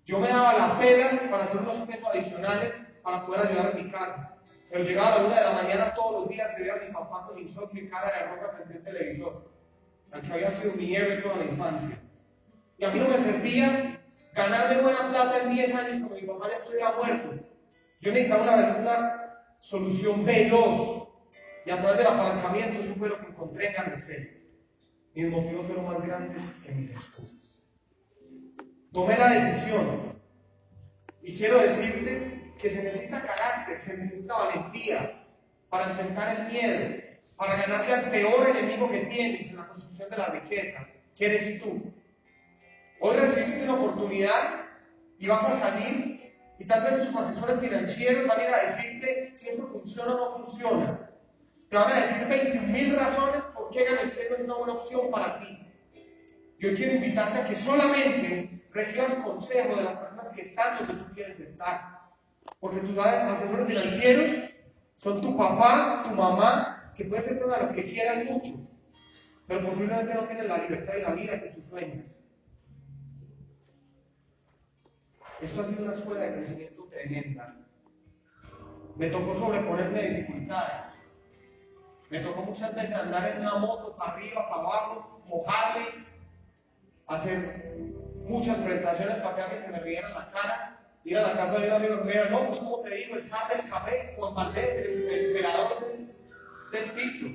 Yo me daba la pena para hacer unos pesos adicionales para poder ayudar a mi casa. Pero llegaba a la una de la mañana todos los días, veía a mi papá con insomnio y cara de roca frente al televisor, al que había sido mi héroe toda la infancia. Y a mí no me servía ganarme buena plata en 10 años como mi papá ya estuviera muerto. Yo necesitaba una, una solución veloz. Y a través del apalancamiento, eso fue lo que encontré en Garcés. Mis motivos fueron más grandes que mis excusas. Tomé la decisión. Y quiero decirte que se necesita carácter, se necesita valentía para enfrentar el miedo, para ganarle al peor enemigo que tienes en la construcción de la riqueza, que eres tú. Hoy recibiste una oportunidad y vas a salir y tal vez tus asesores financieros van a ir a decirte si eso funciona o no funciona. Te van a decir 21 mil razones por qué no es una buena opción para ti. Yo quiero invitarte a que solamente recibas consejo de las personas que están donde tú quieres estar. Porque tus asesores financieros son tu papá, tu mamá, que puede ser de las que quieran mucho, pero posiblemente no tienen la libertad y la vida que tú sueñas. Esto ha sido una escuela de crecimiento tremenda. Me tocó sobreponerme dificultades. Me tocó muchas veces andar en una moto para arriba, para abajo, mojarme, hacer muchas prestaciones para que alguien se me riera la cara, ir a la casa de un amigo que no, pues como te digo, el sal del café, Juan Valdés, el, el emperador del, título.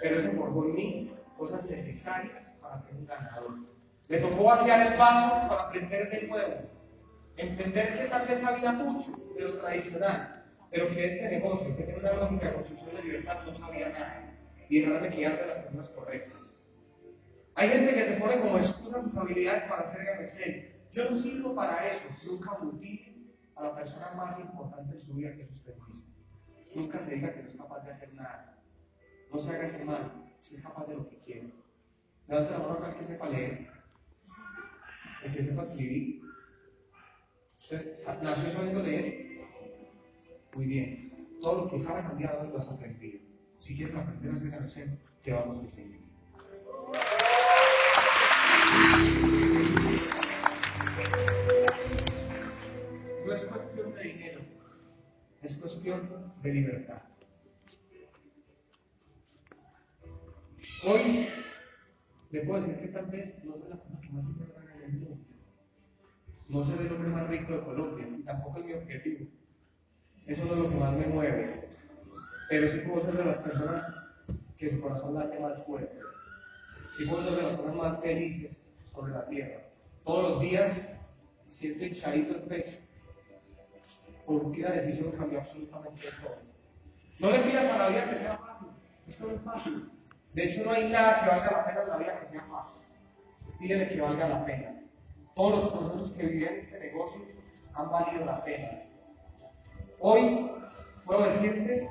Pero eso forjó en mí cosas necesarias para ser un ganador. Me tocó vaciar el vaso para aprender de nuevo. Entender que tal vez sabía mucho de lo tradicional, pero que este negocio, que tiene una lógica de construcción de libertad, no sabía nada. Y dejarme guiar de las personas correctas. Hay gente que se pone como excusa sus habilidades para hacer Excel. Yo no sirvo para eso. Nunca mutile a la persona más importante en su vida que es usted mismo. Nunca se diga que no es capaz de hacer nada. No se haga ese mal. Si es capaz de lo que quiere. Levante la mano al que sepa leer. El que sepa escribir. ¿Usted nació sabiendo leer? Muy bien. Todo lo que sabes al día de hoy lo has aprendido. Si quieres aprender a hacer Excel, te vamos a enseñar. Dinero, es cuestión de libertad. Hoy le puedo decir que tal vez no soy la persona más dinero gana en el mundo. No soy el hombre más rico de Colombia, y tampoco es mi objetivo. Eso no es lo que más me mueve. Pero sí puedo ser de las personas que su corazón late más fuerte. Sí puedo ser de las personas más felices sobre la tierra. Todos los días siento hinchadito el pecho. La decisión cambió absolutamente todo. No le pidas a la vida que sea fácil. Esto no es fácil. De hecho, no hay nada que valga la pena en la vida que sea fácil. Pídele que valga la pena. Todos los procesos que viví en este negocio han valido la pena. Hoy puedo decirte,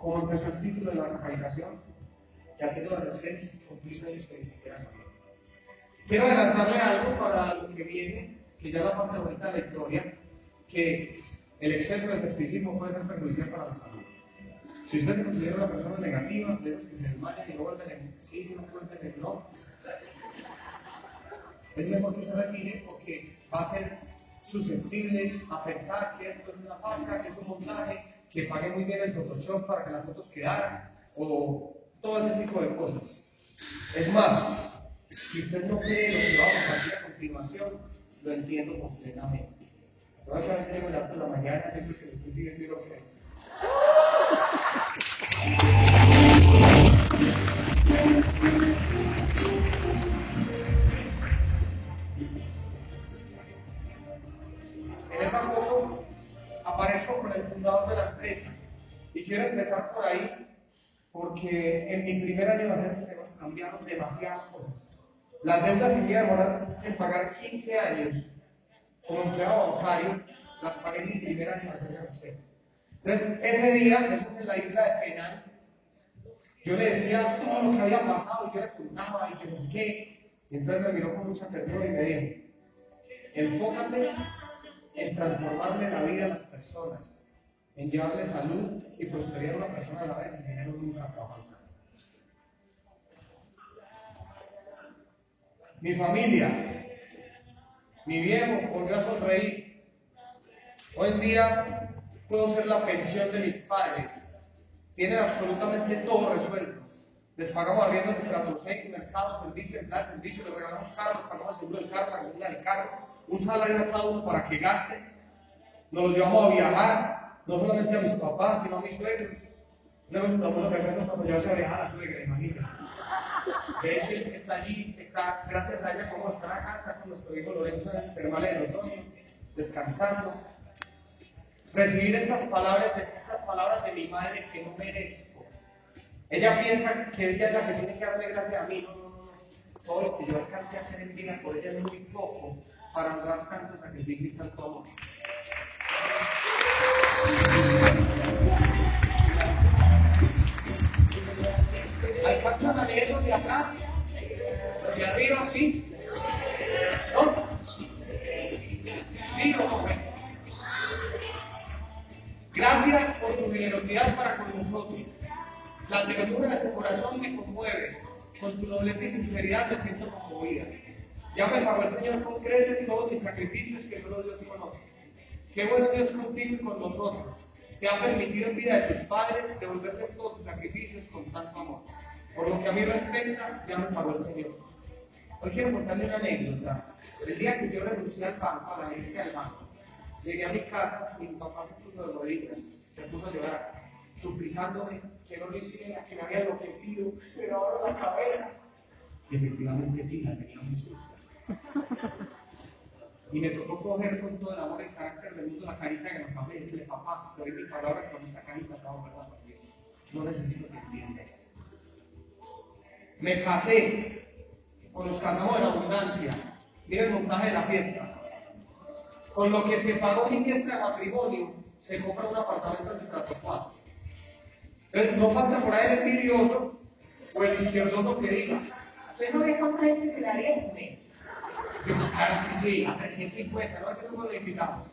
como empezó el título de la calificación, que ha sido de recién cumplir sueños que ni siquiera. Quiero adelantarle algo para lo que viene, que ya es la parte bonita de la historia, que el exceso de escepticismo puede ser perjudicial para la salud. Si usted considera una persona negativa, de que se desmaya y vuelven en sí, si no vuelven en no, es mejor que se retire porque va a ser susceptible a pensar que esto es una falsa, que es un montaje, que pague muy bien el Photoshop para que las fotos quedaran, o todo ese tipo de cosas. Es más, si usted no cree lo que va a compartir a continuación, lo entiendo completamente. A en la mañana, que estoy en esa foto aparezco con el fundador de la empresa. Y quiero empezar por ahí porque en mi primer año de hacer negocio cambiaron demasiadas cosas. Las deudas sin demorar en pagar 15 años como empleado bancario, las pagué mi primer año de hacer negocio. Entonces, ese día, eso en la isla de Penal, yo le decía todo lo que había pasado, yo le contaba y que no sé qué. Entonces me miró con mucha atención y me dijo, enfócate en transformarle la vida a las personas, en llevarle salud y prosperidad a una persona a la vez, el dinero nunca trabaja. Mi familia, mi viejo volvió a sonreír. Hoy en día puedo ser la pensión de mis padres. Tienen absolutamente todo resuelto. Les pagamos arriendo de mercado, mercados, servicio, el servicio, les regalamos carros, pagamos el seguro del carro, la gasolina del carro, un salario a cada uno para que gaste. Nos los llevamos a viajar, no solamente a mis papás, sino a mis suegros. Luego mis abuelos regresan cuando llevarse a viajar a la suegra, imagínate. De hecho, está allí, está, gracias a ella, como está acá, está con nuestro hijo Lorenzo en el termal de los descansando. Recibir estas palabras, estas palabras de mi madre que no merezco. Ella piensa que ella es la que tiene que darle gracias a mí. No, no, no. Todo lo que yo alcancé a hacer en vida por ella es muy poco para honrar tanto sacrificio y tanto amor. ¿Alcanzan a de atrás? ¿De arriba sí? ¿No? ¿Sí? Gracias por tu generosidad para con nosotros. La ternura de tu corazón me conmueve. Con tu nobleza y sinceridad me siento conmovida. Ya me el Señor con creces todos mis sacrificios que solo Dios conoce. Qué bueno Dios contigo y con nosotros. Te ha permitido en vida de tus padres devolverte todos tus sacrificios con tanto amor. Por lo que a mí respecta, ya me pagó el Señor. Hoy quiero contarle una anécdota. El día que yo renuncié al banco, a la agencia del banco, llegué a mi casa mi papá se puso de rodillas, se puso a llorar, suplicándome que no lo hiciera, que me había enloquecido, pero ahora la cabeza. Y efectivamente sí, la tenía muy sucia. Y me tocó coger con todo el amor y carácter del mundo la carita que nos papá y decirle, papá, te doy mi palabra con esta carita a verdad no necesito que entiendas. Me casé, con los casamos en abundancia. Mira el montaje de la fiesta. Con lo que se pagó mi fiesta de matrimonio, se compra un apartamento en Estrato 4. Entonces no pasa por ahí el envidioso o el izquierdoso que diga, ¿usted no ve cuánta gente se le haría sí, a 350, ¿no? Número de invitados.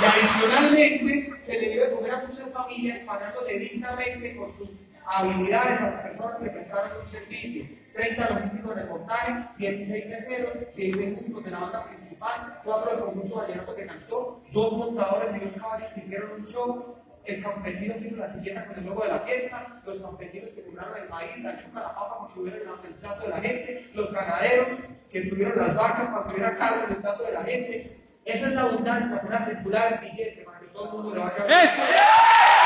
Y adicionalmente se le dio de comer a muchas familias pagándole dignamente con sus habilidades a las personas que prestaron un servicio. 30 logísticos de montaje, 16 meseros, 16 músicos de la banda principal, 4 del conjunto vallenato que cantó, 2 montadores y 2 caballos que hicieron un show, el campesino que hizo la silleta con el logo de la fiesta, los campesinos que sembraron el maíz, la chuca, la papa, para hubiera el plato de la gente, los ganaderos que tuvieron las vacas para hubiera carne en el plato de la gente. Esa es la abundancia, una circular billete para que todo el mundo le vaya a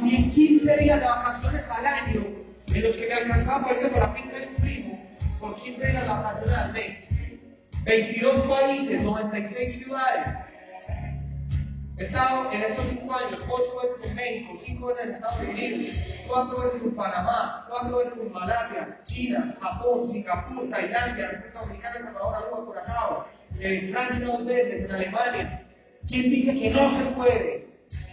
También 15 días de vacaciones al año en los que me alcanzaba para irme por la pinta de un primo por 15 días de vacaciones al mes. 22 países, 96 ciudades. He estado en estos 5 años 8 veces en México, 5 veces en Estados Unidos, 4 veces en Panamá, 4 veces en Malasia, China, Japón, Singapur, Tailandia, República Dominicana, Salvador, Aruba, Curazao, en Francia dos veces, en Alemania. ¿Quién dice que no se puede?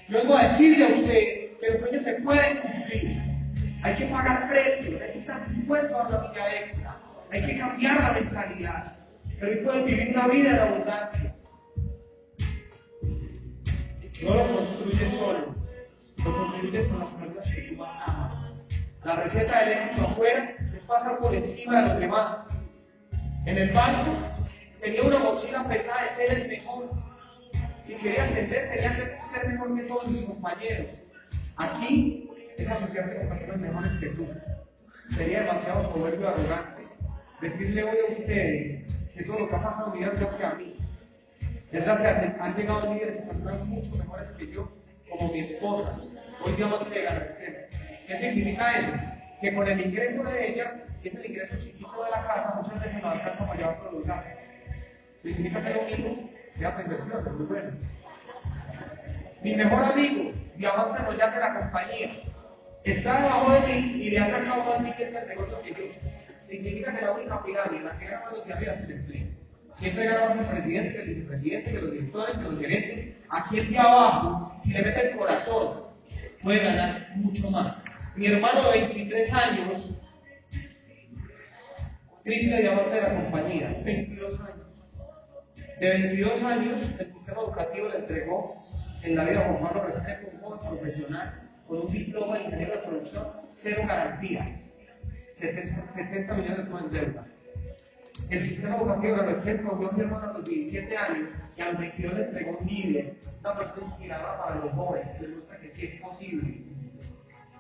Yo vengo a decirle a usted que los sueños se pueden cumplir. Hay que pagar precios, hay que estar dispuesto a la vida extra, hay que cambiar la mentalidad. Pero hoy puedes vivir una vida de abundancia. No lo construyes solo, lo construyes con las personas que tú. La receta del éxito afuera es pasar por encima de los demás. En el banco tenía una mochila pesada de ser el mejor. Si quería ascender, tenía que ser mejor que todos mis compañeros. Aquí es asociarse con personas mejores que tú. Sería demasiado soberbio y arrogante decirle hoy a ustedes que todo lo que ha pasado en mi vida que a mí. ¿Verdad? Que han llegado líderes y personas mucho mejores que yo, como mi esposa. Hoy día no se agradecer. ¿Qué significa eso? Que con el ingreso de ella, que es el ingreso chiquito de la casa, muchas veces no alcanza para llevar producción. Significa que lo mismo de inversión, es muy bueno. Mi mejor amigo, Diamante Royal de la compañía, está debajo de mí y le ha sacado más tickets el negocio que yo. Significa que la única pirámide, la que gana más de arriba, es el. Siempre gana más el presidente, que el vicepresidente, que los directores, que los gerentes. Aquí el de abajo, si le mete el corazón, puede ganar mucho más. Mi hermano de 23 años, triple diamante de la compañía, 22 años. De 22 años, el sistema educativo le entregó en la vida Juan Pablo Restrepo, un joven profesional con un diploma de ingeniero de producción, cero garantías, 70, millones de en deuda. El sistema educativo de Merced cogió mi hermano a los 17 años y a los 22 le entregó un líder, una persona inspiradora para los jóvenes, que demuestra que sí es posible.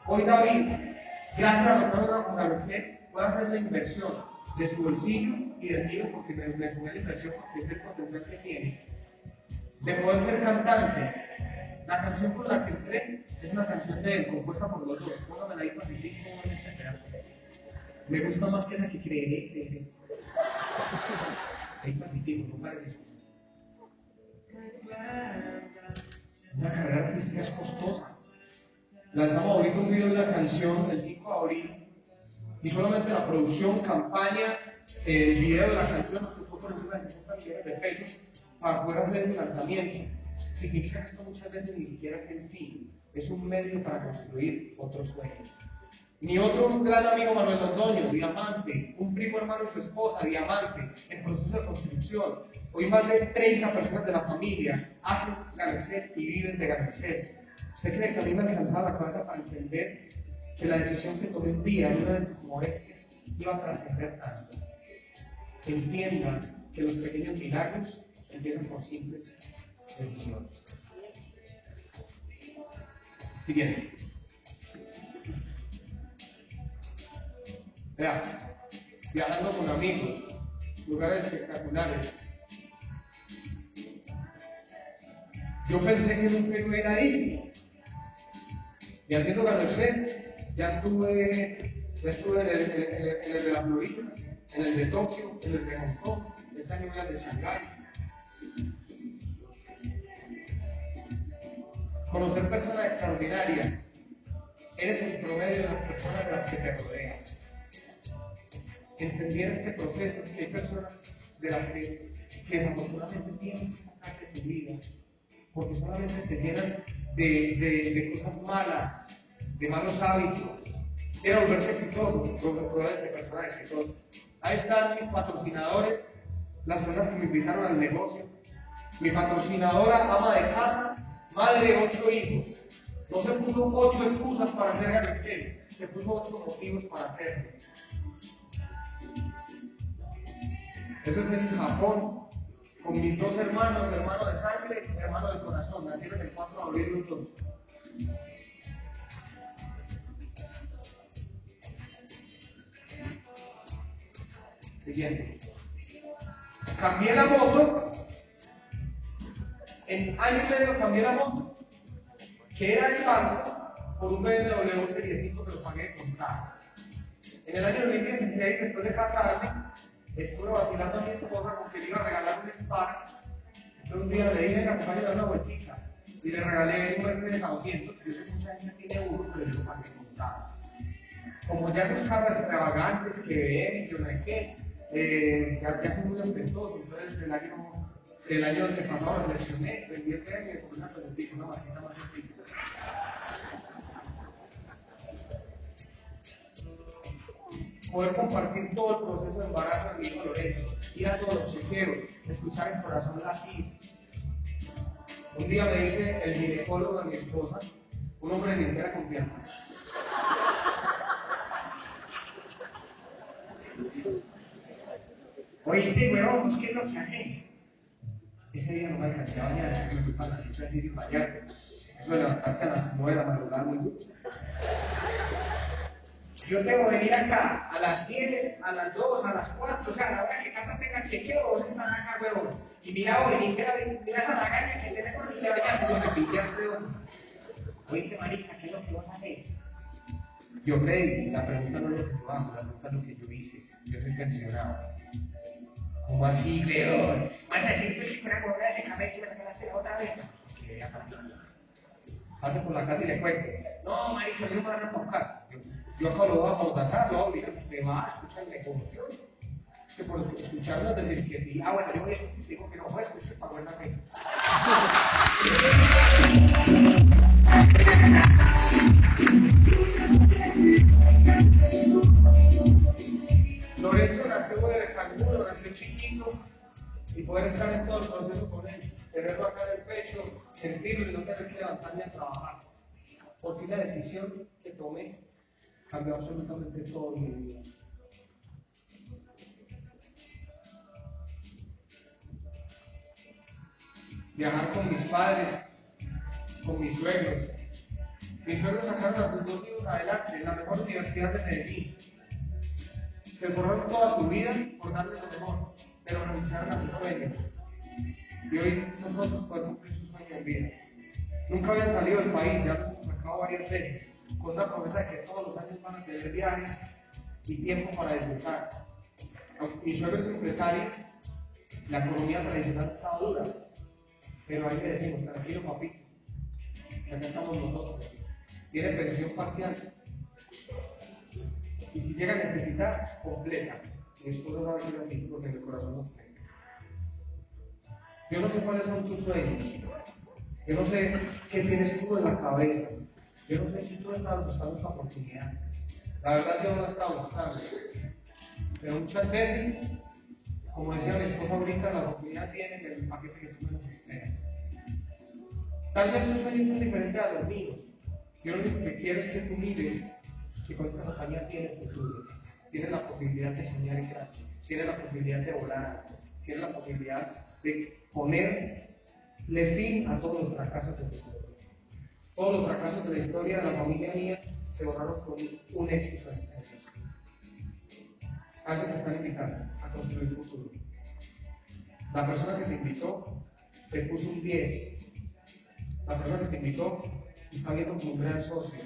Hoy David, gracias a de la Merced, puede hacer la inversión de su bolsillo y del mío, porque me, me la inversión porque es el potencial que tiene, de poder ser cantante. La canción con la que entré es una canción de compuesta por los dos. Póngame la ahí para que Me gusta más que la que creeré. Ahí positivo, eso. Una carrera artística es costosa. Lanzamos ahorita un video de la canción el 5 de abril y solamente la producción, campaña, el video de la canción nos costó por encima de 60 millones de pesos para poder hacer el lanzamiento. Significa que esto muchas veces ni siquiera es el fin, es un medio para construir otros sueños. Mi otro gran amigo Manuel Londoño, diamante, un primo hermano y su esposa, diamante, en proceso de construcción. Hoy más de 30 personas de la familia hacen Garcet y viven de Garcet. ¿Usted cree que a mí me alcanzaba la cabeza para entender que la decisión que tomé un día en una de como este iba a trascender tanto? Entiendan que los pequeños milagros empiezan por simples decisiones. Siguiente. Vea, viajando con amigos, lugares espectaculares. Yo pensé que nunca iba a ir ahí. Y haciendo merced, ya estuve, ya estuve en el, de la Florida, en el de Tokio, en el de Hong Kong, este año voy al de Shanghai. Conocer personas extraordinarias. Eres el promedio de las personas de las que te rodeas entender este proceso, que hay personas de las que, desafortunadamente tienen que sacar de tu vida, porque solamente se llenan de, de, de cosas malas, de malos hábitos. Quiero volverse exitoso, volverse persona exitosa. Ahí están mis patrocinadores, las personas que me invitaron al negocio. Mi patrocinadora, ama de casa, madre de ocho hijos. No se puso ocho excusas para hacer Excel, se puso ocho motivos para hacerlo. Eso es en Japón, con mis dos hermanos, hermano de sangre y hermano de corazón. Nacieron el 4 de abril los dos. Siguiente. Cambié la moto. En y cambié la moto, que era de banco, por un BMW Serie 5 que lo pagué con En el año 2016, después de casarme, estuve vacilando a mi esposa con que le iba a regalar un Spark. Entonces un día le dije que acompañe a dar una vueltita y le regalé un Mercedes a 200. Yo sé que mucha gente tiene uno, pero yo para que contaba. Como ya esos carros extravagantes que ven, yo no sé qué, eh, ya, ya son muy ostentosos. Entonces el año, el año antepasado le lesioné, vendí el premio y compré una pelotita, una máquina más sencilla. poder compartir todo el proceso de embarazo de mi Lorenzo, ir a todos los chequeos, escuchar el corazón latir. Un día me dice el ginecólogo de mi esposa, un hombre de entera confianza. Oíste, weón, ¿qué es lo que haces? Ese día no me alcancé a bañar, me fui para la cita de ir fallar. Eso de levantarse a las 9 de la madrugada muy duro. Yo que venir acá a las 10, a las 2, a las 4, o sea, a la hora que casa tenga chequeo, vos estás acá, huevón. Y mira, hoy, mira, mira esa magaña que tenemos y le vaya a me pillaste, huevón. Oíste, marica, ¿qué es lo que vas a hacer? Yo creí, la pregunta no es lo que yo hago, la pregunta es lo que yo hice. Yo soy pensionado. ¿Cómo así, weón? ¿Vas a decir, pues, una gorda de cabeza y me la hacer otra vez? Que vea para Por la casa y le cuento. No, marica, yo no me van a buscar. Yo solo voy a amordazar, lo voy me va a escuchar la emoción. Que por escucharlo decir que sí, ah, bueno, yo voy a digo que no voy a escuchar para buena fe. Lorenzo nació de Cancún, nació chiquito, y poder estar en todo el proceso con él, tenerlo acá en el pecho, sentirlo y no tener que levantarme a trabajar. Porque la decisión que tomé cambió absolutamente todo mi vida. Viajar con mis padres, con mis suegros. Mis suegros sacaron a sus dos hijos adelante, en la mejor universidad de Medellín. Se borraron toda su vida por darles lo mejor, pero renunciaron a sus sueños. Y hoy nosotros podemos cumplir Nunca habían salido del país, ya lo hemos sacado varias veces, con la promesa de que todos los años van a tener viajes y tiempo para disfrutar. Mi suegro es empresario, la economía tradicional estaba dura, pero ahí le decimos, tranquilo papito, acá estamos nosotros. Tiene pensión parcial. Y si llega a necesitar, completa. Mi esposo va a decir así, porque el corazón no cree. Yo no sé cuáles son tus sueños. Yo no sé qué tienes tú en la cabeza. Yo no sé si tú estás buscando esta oportunidad. La verdad yo no la estaba buscando. Pero muchas veces, como decía mi esposa ahorita, la oportunidad tiene en el paquete que tú menos esperas. Tal vez tu sueño es diferente a los míos. Yo lo único que quiero es que tú mires que con esta compañía tiene futuro. Tienes la posibilidad de soñar grande. Tienes la posibilidad de volar. Tienes la posibilidad de ponerle fin a todos los fracasos de la historia. Todos los fracasos de la historia de la familia mía se borraron con un éxito Alguien te está invitando a construir futuro. La persona que te invitó te puso un 10. La persona que te invitó está viendo como un gran socio.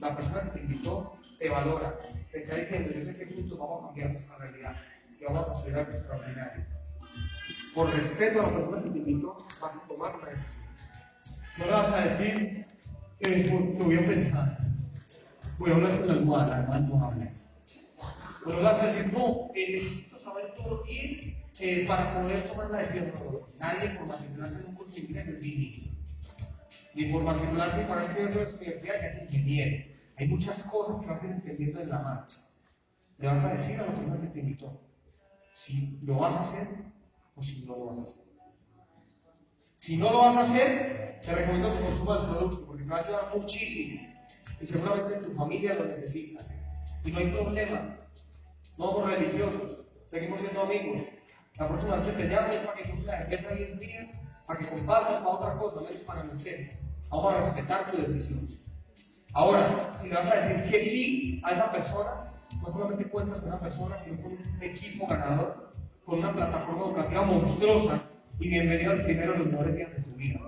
La persona que te invitó te valora. Te está diciendo, yo sé que juntos vamos a cambiar nuestra realidad y vamos a construir algo extraordinario. Por respeto a la persona que te invitó, vas a tomar una decisión. No le vas a decir, eh, te voy a pensar. Voy a hablar con la almohada, no habla. Pero le vas a decir, no, eh, necesito saber todo bien eh, para poder tomar la decisión. nadie por matricularse en un curso de inglés ingeniero. Ni por matricularse para estudiar en la universidad ya es ingeniero. Hay muchas cosas que vas a ir entendiendo en la marcha. Le vas a decir a la persona que te invitó si lo vas a hacer o si no lo vas a hacer. Si no lo vas a hacer, te recomiendo que consumas el producto porque te va a ayudar muchísimo. Y seguramente tu familia lo necesita. Y no hay problema. No somos religiosos. Seguimos siendo amigos. La próxima vez que te llame es para que tú la empieza ahí en día, para que compartas para otra cosa, no es para mentir. Vamos a respetar tu decisión. Ahora, si le vas a decir que sí a esa persona, no solamente cuentas con una persona, sino con un equipo ganador, con una plataforma educativa monstruosa y bienvenido al primero de los mejores días de tu vida.